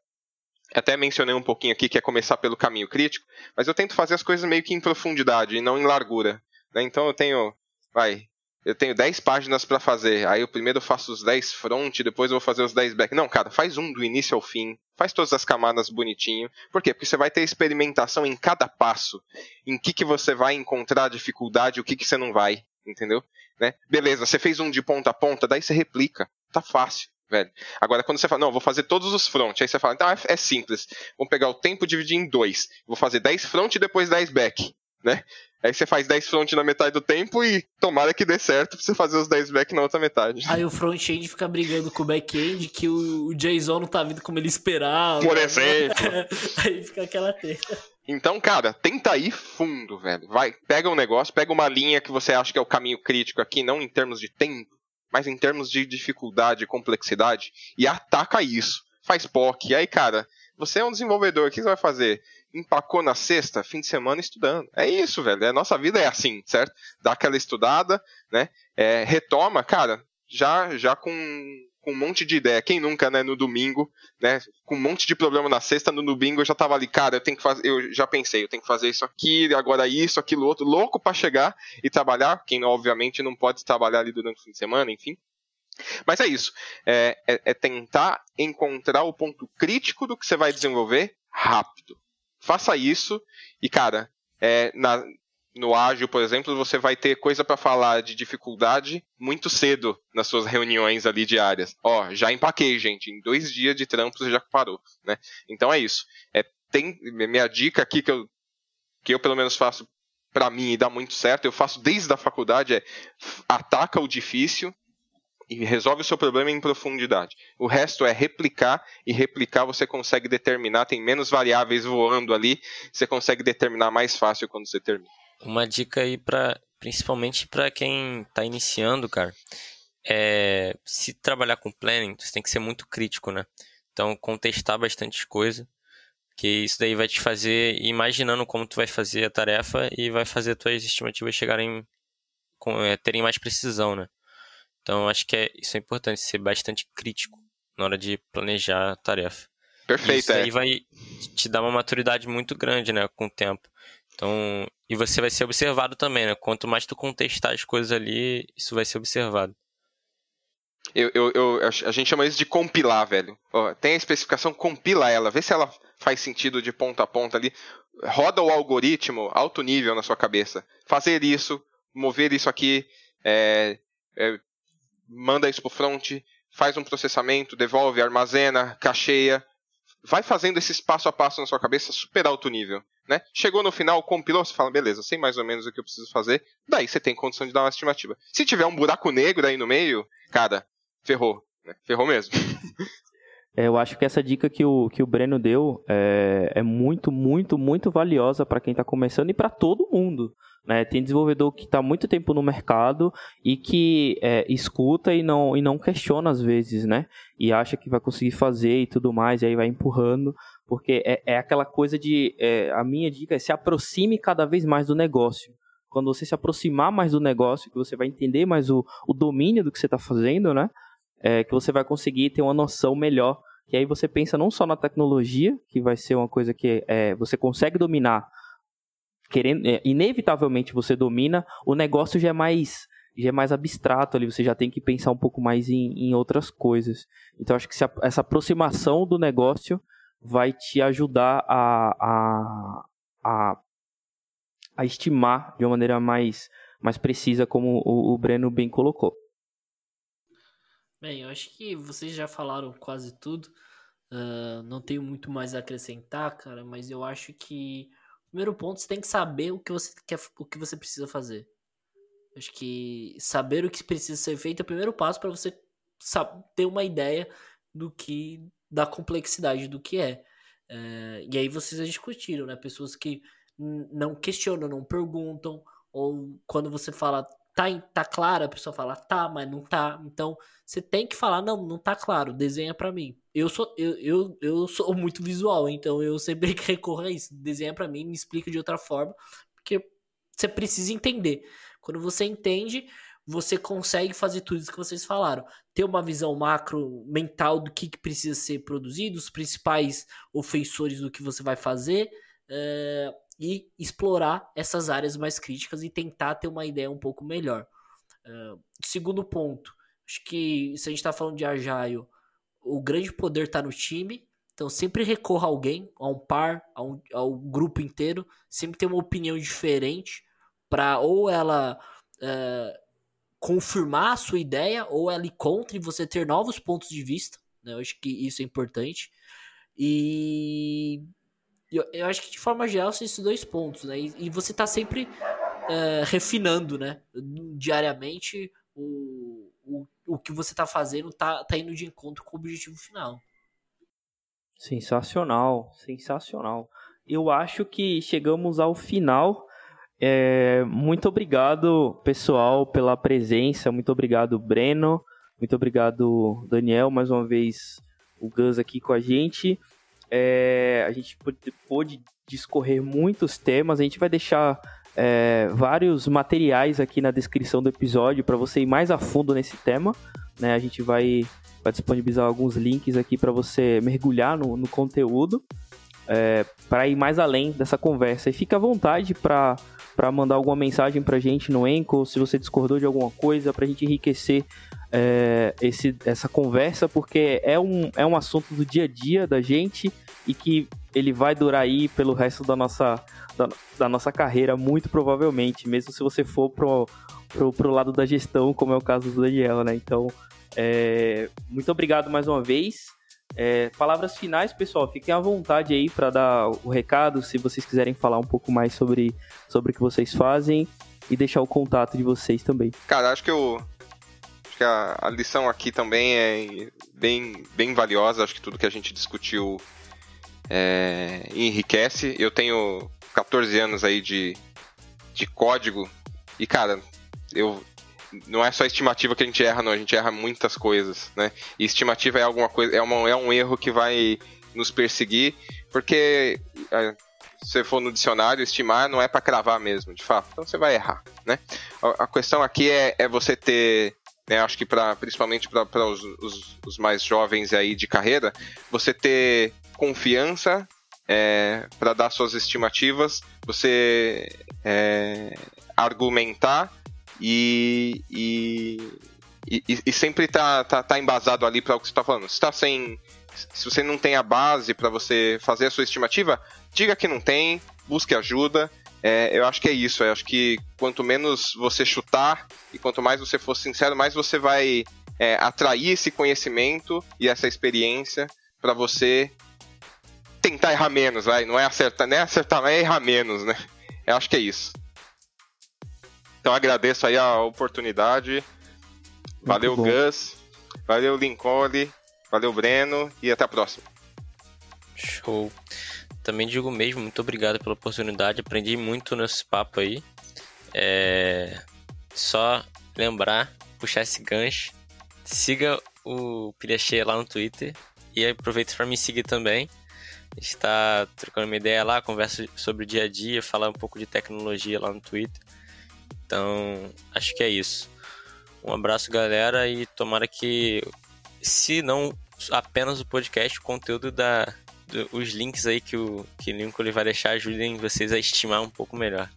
Até mencionei um pouquinho aqui que é começar pelo caminho crítico, mas eu tento fazer as coisas meio que em profundidade e não em largura. Né? Então eu tenho, vai, eu tenho 10 páginas para fazer, aí eu primeiro faço os 10 front, depois eu vou fazer os 10 back. Não, cara, faz um do início ao fim, faz todas as camadas bonitinho. Por quê? Porque você vai ter experimentação em cada passo, em que, que você vai encontrar dificuldade o que, que você não vai, entendeu? Né? Beleza, você fez um de ponta a ponta, daí você replica, tá fácil. Velho. Agora, quando você fala, não, vou fazer todos os front, aí você fala, então é, é simples. Vamos pegar o tempo e dividir em dois. Vou fazer 10 front e depois 10 back né? Aí você faz 10 front na metade do tempo e tomara que dê certo pra você fazer os 10 back na outra metade. Aí o front-end fica brigando com o back-end que o, o JSON não tá vindo como ele esperava. Por exemplo. Aí fica aquela treta. Então, cara, tenta ir fundo, velho. Vai, pega um negócio, pega uma linha que você acha que é o caminho crítico aqui, não em termos de tempo, mas em termos de dificuldade e complexidade, e ataca isso. Faz POC. E aí, cara, você é um desenvolvedor, o que você vai fazer? Empacou na sexta, fim de semana estudando. É isso, velho. A nossa vida é assim, certo? Dá aquela estudada, né? É, retoma, cara, já, já com, com um monte de ideia. Quem nunca, né, no domingo, né? Com um monte de problema na sexta, no domingo eu já tava ali, cara, eu tenho que fazer, eu já pensei, eu tenho que fazer isso aqui, agora isso, aquilo outro, louco para chegar e trabalhar. Quem obviamente não pode trabalhar ali durante o fim de semana, enfim. Mas é isso. É, é, é tentar encontrar o ponto crítico do que você vai desenvolver rápido faça isso e, cara, é, na, no ágil, por exemplo, você vai ter coisa para falar de dificuldade muito cedo nas suas reuniões ali diárias. Ó, já empaquei, gente. Em dois dias de trampo você já parou, né? Então é isso. É, tem minha dica aqui que eu, que eu pelo menos faço para mim e dá muito certo. Eu faço desde a faculdade é ataca o difícil e resolve o seu problema em profundidade. O resto é replicar, e replicar você consegue determinar, tem menos variáveis voando ali, você consegue determinar mais fácil quando você termina. Uma dica aí para principalmente para quem está iniciando, cara, é se trabalhar com planning, você tem que ser muito crítico, né? Então, contestar bastante coisa, que isso daí vai te fazer imaginando como tu vai fazer a tarefa e vai fazer tuas estimativas chegarem com, é, terem mais precisão, né? Então, acho que é, isso é importante, ser bastante crítico na hora de planejar a tarefa. Perfeito, isso é. aí vai te dar uma maturidade muito grande, né, com o tempo. Então, e você vai ser observado também, né? Quanto mais tu contestar as coisas ali, isso vai ser observado. Eu, eu, eu, a gente chama isso de compilar, velho. Ó, tem a especificação, compila ela, vê se ela faz sentido de ponta a ponta ali. Roda o algoritmo alto nível na sua cabeça. Fazer isso, mover isso aqui, é, é, manda isso pro front, faz um processamento, devolve, armazena, cacheia, vai fazendo esse passo a passo na sua cabeça super alto nível. Né? Chegou no final, compilou, você fala, beleza, sei mais ou menos o que eu preciso fazer, daí você tem condição de dar uma estimativa. Se tiver um buraco negro aí no meio, cara, ferrou. Né? Ferrou mesmo. É, eu acho que essa dica que o, que o Breno deu é, é muito, muito, muito valiosa para quem está começando e para todo mundo. Né? Tem desenvolvedor que está muito tempo no mercado e que é, escuta e não, e não questiona às vezes, né? E acha que vai conseguir fazer e tudo mais, e aí vai empurrando, porque é, é aquela coisa de. É, a minha dica é se aproxime cada vez mais do negócio. Quando você se aproximar mais do negócio, que você vai entender mais o, o domínio do que você está fazendo, né? É, que você vai conseguir ter uma noção melhor. Que aí você pensa não só na tecnologia, que vai ser uma coisa que é, você consegue dominar querendo, é, inevitavelmente você domina, o negócio já é mais já é mais abstrato ali, você já tem que pensar um pouco mais em, em outras coisas. Então acho que a, essa aproximação do negócio vai te ajudar a, a, a, a, estimar de uma maneira mais, mais precisa, como o, o Breno bem colocou. Bem, eu acho que vocês já falaram quase tudo. Uh, não tenho muito mais a acrescentar, cara, mas eu acho que Primeiro ponto, você tem que saber o que você quer, o que você precisa fazer. Acho que saber o que precisa ser feito é o primeiro passo para você ter uma ideia do que da complexidade do que é. é. E aí vocês já discutiram, né? Pessoas que não questionam, não perguntam, ou quando você fala tá, tá claro, a pessoa fala, tá, mas não tá. Então, você tem que falar, não, não tá claro, desenha para mim. Eu sou, eu, eu, eu sou muito visual, então eu sempre recorro a isso. Desenha para mim, me explica de outra forma, porque você precisa entender. Quando você entende, você consegue fazer tudo isso que vocês falaram. Ter uma visão macro mental do que, que precisa ser produzido, os principais ofensores do que você vai fazer. É, e explorar essas áreas mais críticas e tentar ter uma ideia um pouco melhor. Uh, segundo ponto, acho que se a gente está falando de Agile, o grande poder está no time, então sempre recorra a alguém, a um par, a um, ao grupo inteiro, sempre tem uma opinião diferente para ou ela uh, confirmar a sua ideia ou ela ir contra e você ter novos pontos de vista. Né? Eu acho que isso é importante. E eu, eu, acho que de forma geral são esses dois pontos, né? E, e você está sempre uh, refinando, né? Diariamente o, o, o que você está fazendo tá, tá indo de encontro com o objetivo final. Sensacional, sensacional. Eu acho que chegamos ao final. É, muito obrigado, pessoal, pela presença. Muito obrigado, Breno. Muito obrigado, Daniel, mais uma vez o Gus aqui com a gente. É, a gente pôde discorrer muitos temas. A gente vai deixar é, vários materiais aqui na descrição do episódio para você ir mais a fundo nesse tema. Né? A gente vai, vai disponibilizar alguns links aqui para você mergulhar no, no conteúdo é, para ir mais além dessa conversa. E fica à vontade para para mandar alguma mensagem para a gente no Enco, se você discordou de alguma coisa, para a gente enriquecer é, esse, essa conversa, porque é um, é um assunto do dia a dia da gente e que ele vai durar aí pelo resto da nossa, da, da nossa carreira, muito provavelmente, mesmo se você for pro, pro, pro lado da gestão, como é o caso do Daniel, né? Então, é, muito obrigado mais uma vez. É, palavras finais, pessoal, fiquem à vontade aí para dar o recado, se vocês quiserem falar um pouco mais sobre, sobre o que vocês fazem e deixar o contato de vocês também. Cara, acho que eu, que a, a, lição aqui também é bem, bem valiosa. Acho que tudo que a gente discutiu é, enriquece. Eu tenho 14 anos aí de, de código e, cara, eu não é só estimativa que a gente erra, não. A gente erra muitas coisas, né? E estimativa é alguma coisa, é, uma, é um erro que vai nos perseguir, porque é, se você for no dicionário, estimar não é para cravar mesmo, de fato. Então você vai errar, né? A, a questão aqui é, é você ter né, acho que para principalmente para os, os, os, mais jovens aí de carreira, você ter confiança é, para dar suas estimativas, você é, argumentar e, e, e, e, sempre tá, tá, tá embasado ali para o que você está falando. Se, tá sem, se você não tem a base para você fazer a sua estimativa, diga que não tem, busque ajuda. É, eu acho que é isso. Eu acho que quanto menos você chutar e quanto mais você for sincero, mais você vai é, atrair esse conhecimento e essa experiência para você tentar errar menos, vai. Não é acertar, nem é acertar, é errar menos, né? Eu acho que é isso. Então agradeço aí a oportunidade. Valeu, Gus. Valeu, Lincoln. Valeu, Breno. E até a próxima. Show. Também digo mesmo, muito obrigado pela oportunidade. Aprendi muito nesse papo aí. É... Só lembrar, puxar esse gancho. Siga o Pilha Cheia lá no Twitter. E aproveita para me seguir também. A gente está trocando uma ideia lá, conversa sobre o dia a dia, falar um pouco de tecnologia lá no Twitter. Então, acho que é isso. Um abraço, galera, e tomara que, se não apenas o podcast, o conteúdo da, os links aí que o que Lincoln vai deixar ajudem vocês a estimar um pouco melhor.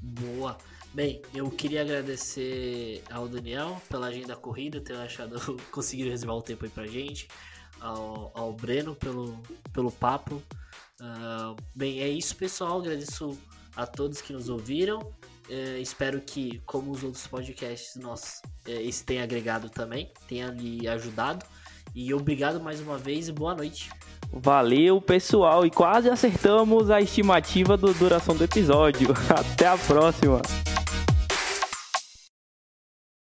Boa. Bem, eu queria agradecer ao Daniel pela agenda corrida, ter achado conseguido reservar o tempo aí pra gente, ao, ao Breno pelo, pelo papo. Uh, bem, é isso, pessoal. Agradeço a todos que nos ouviram. Uh, espero que, como os outros podcasts nossos, uh, esse tenha agregado também, tenha lhe ajudado. E obrigado mais uma vez e boa noite. Valeu, pessoal, e quase acertamos a estimativa da duração do episódio. Até a próxima.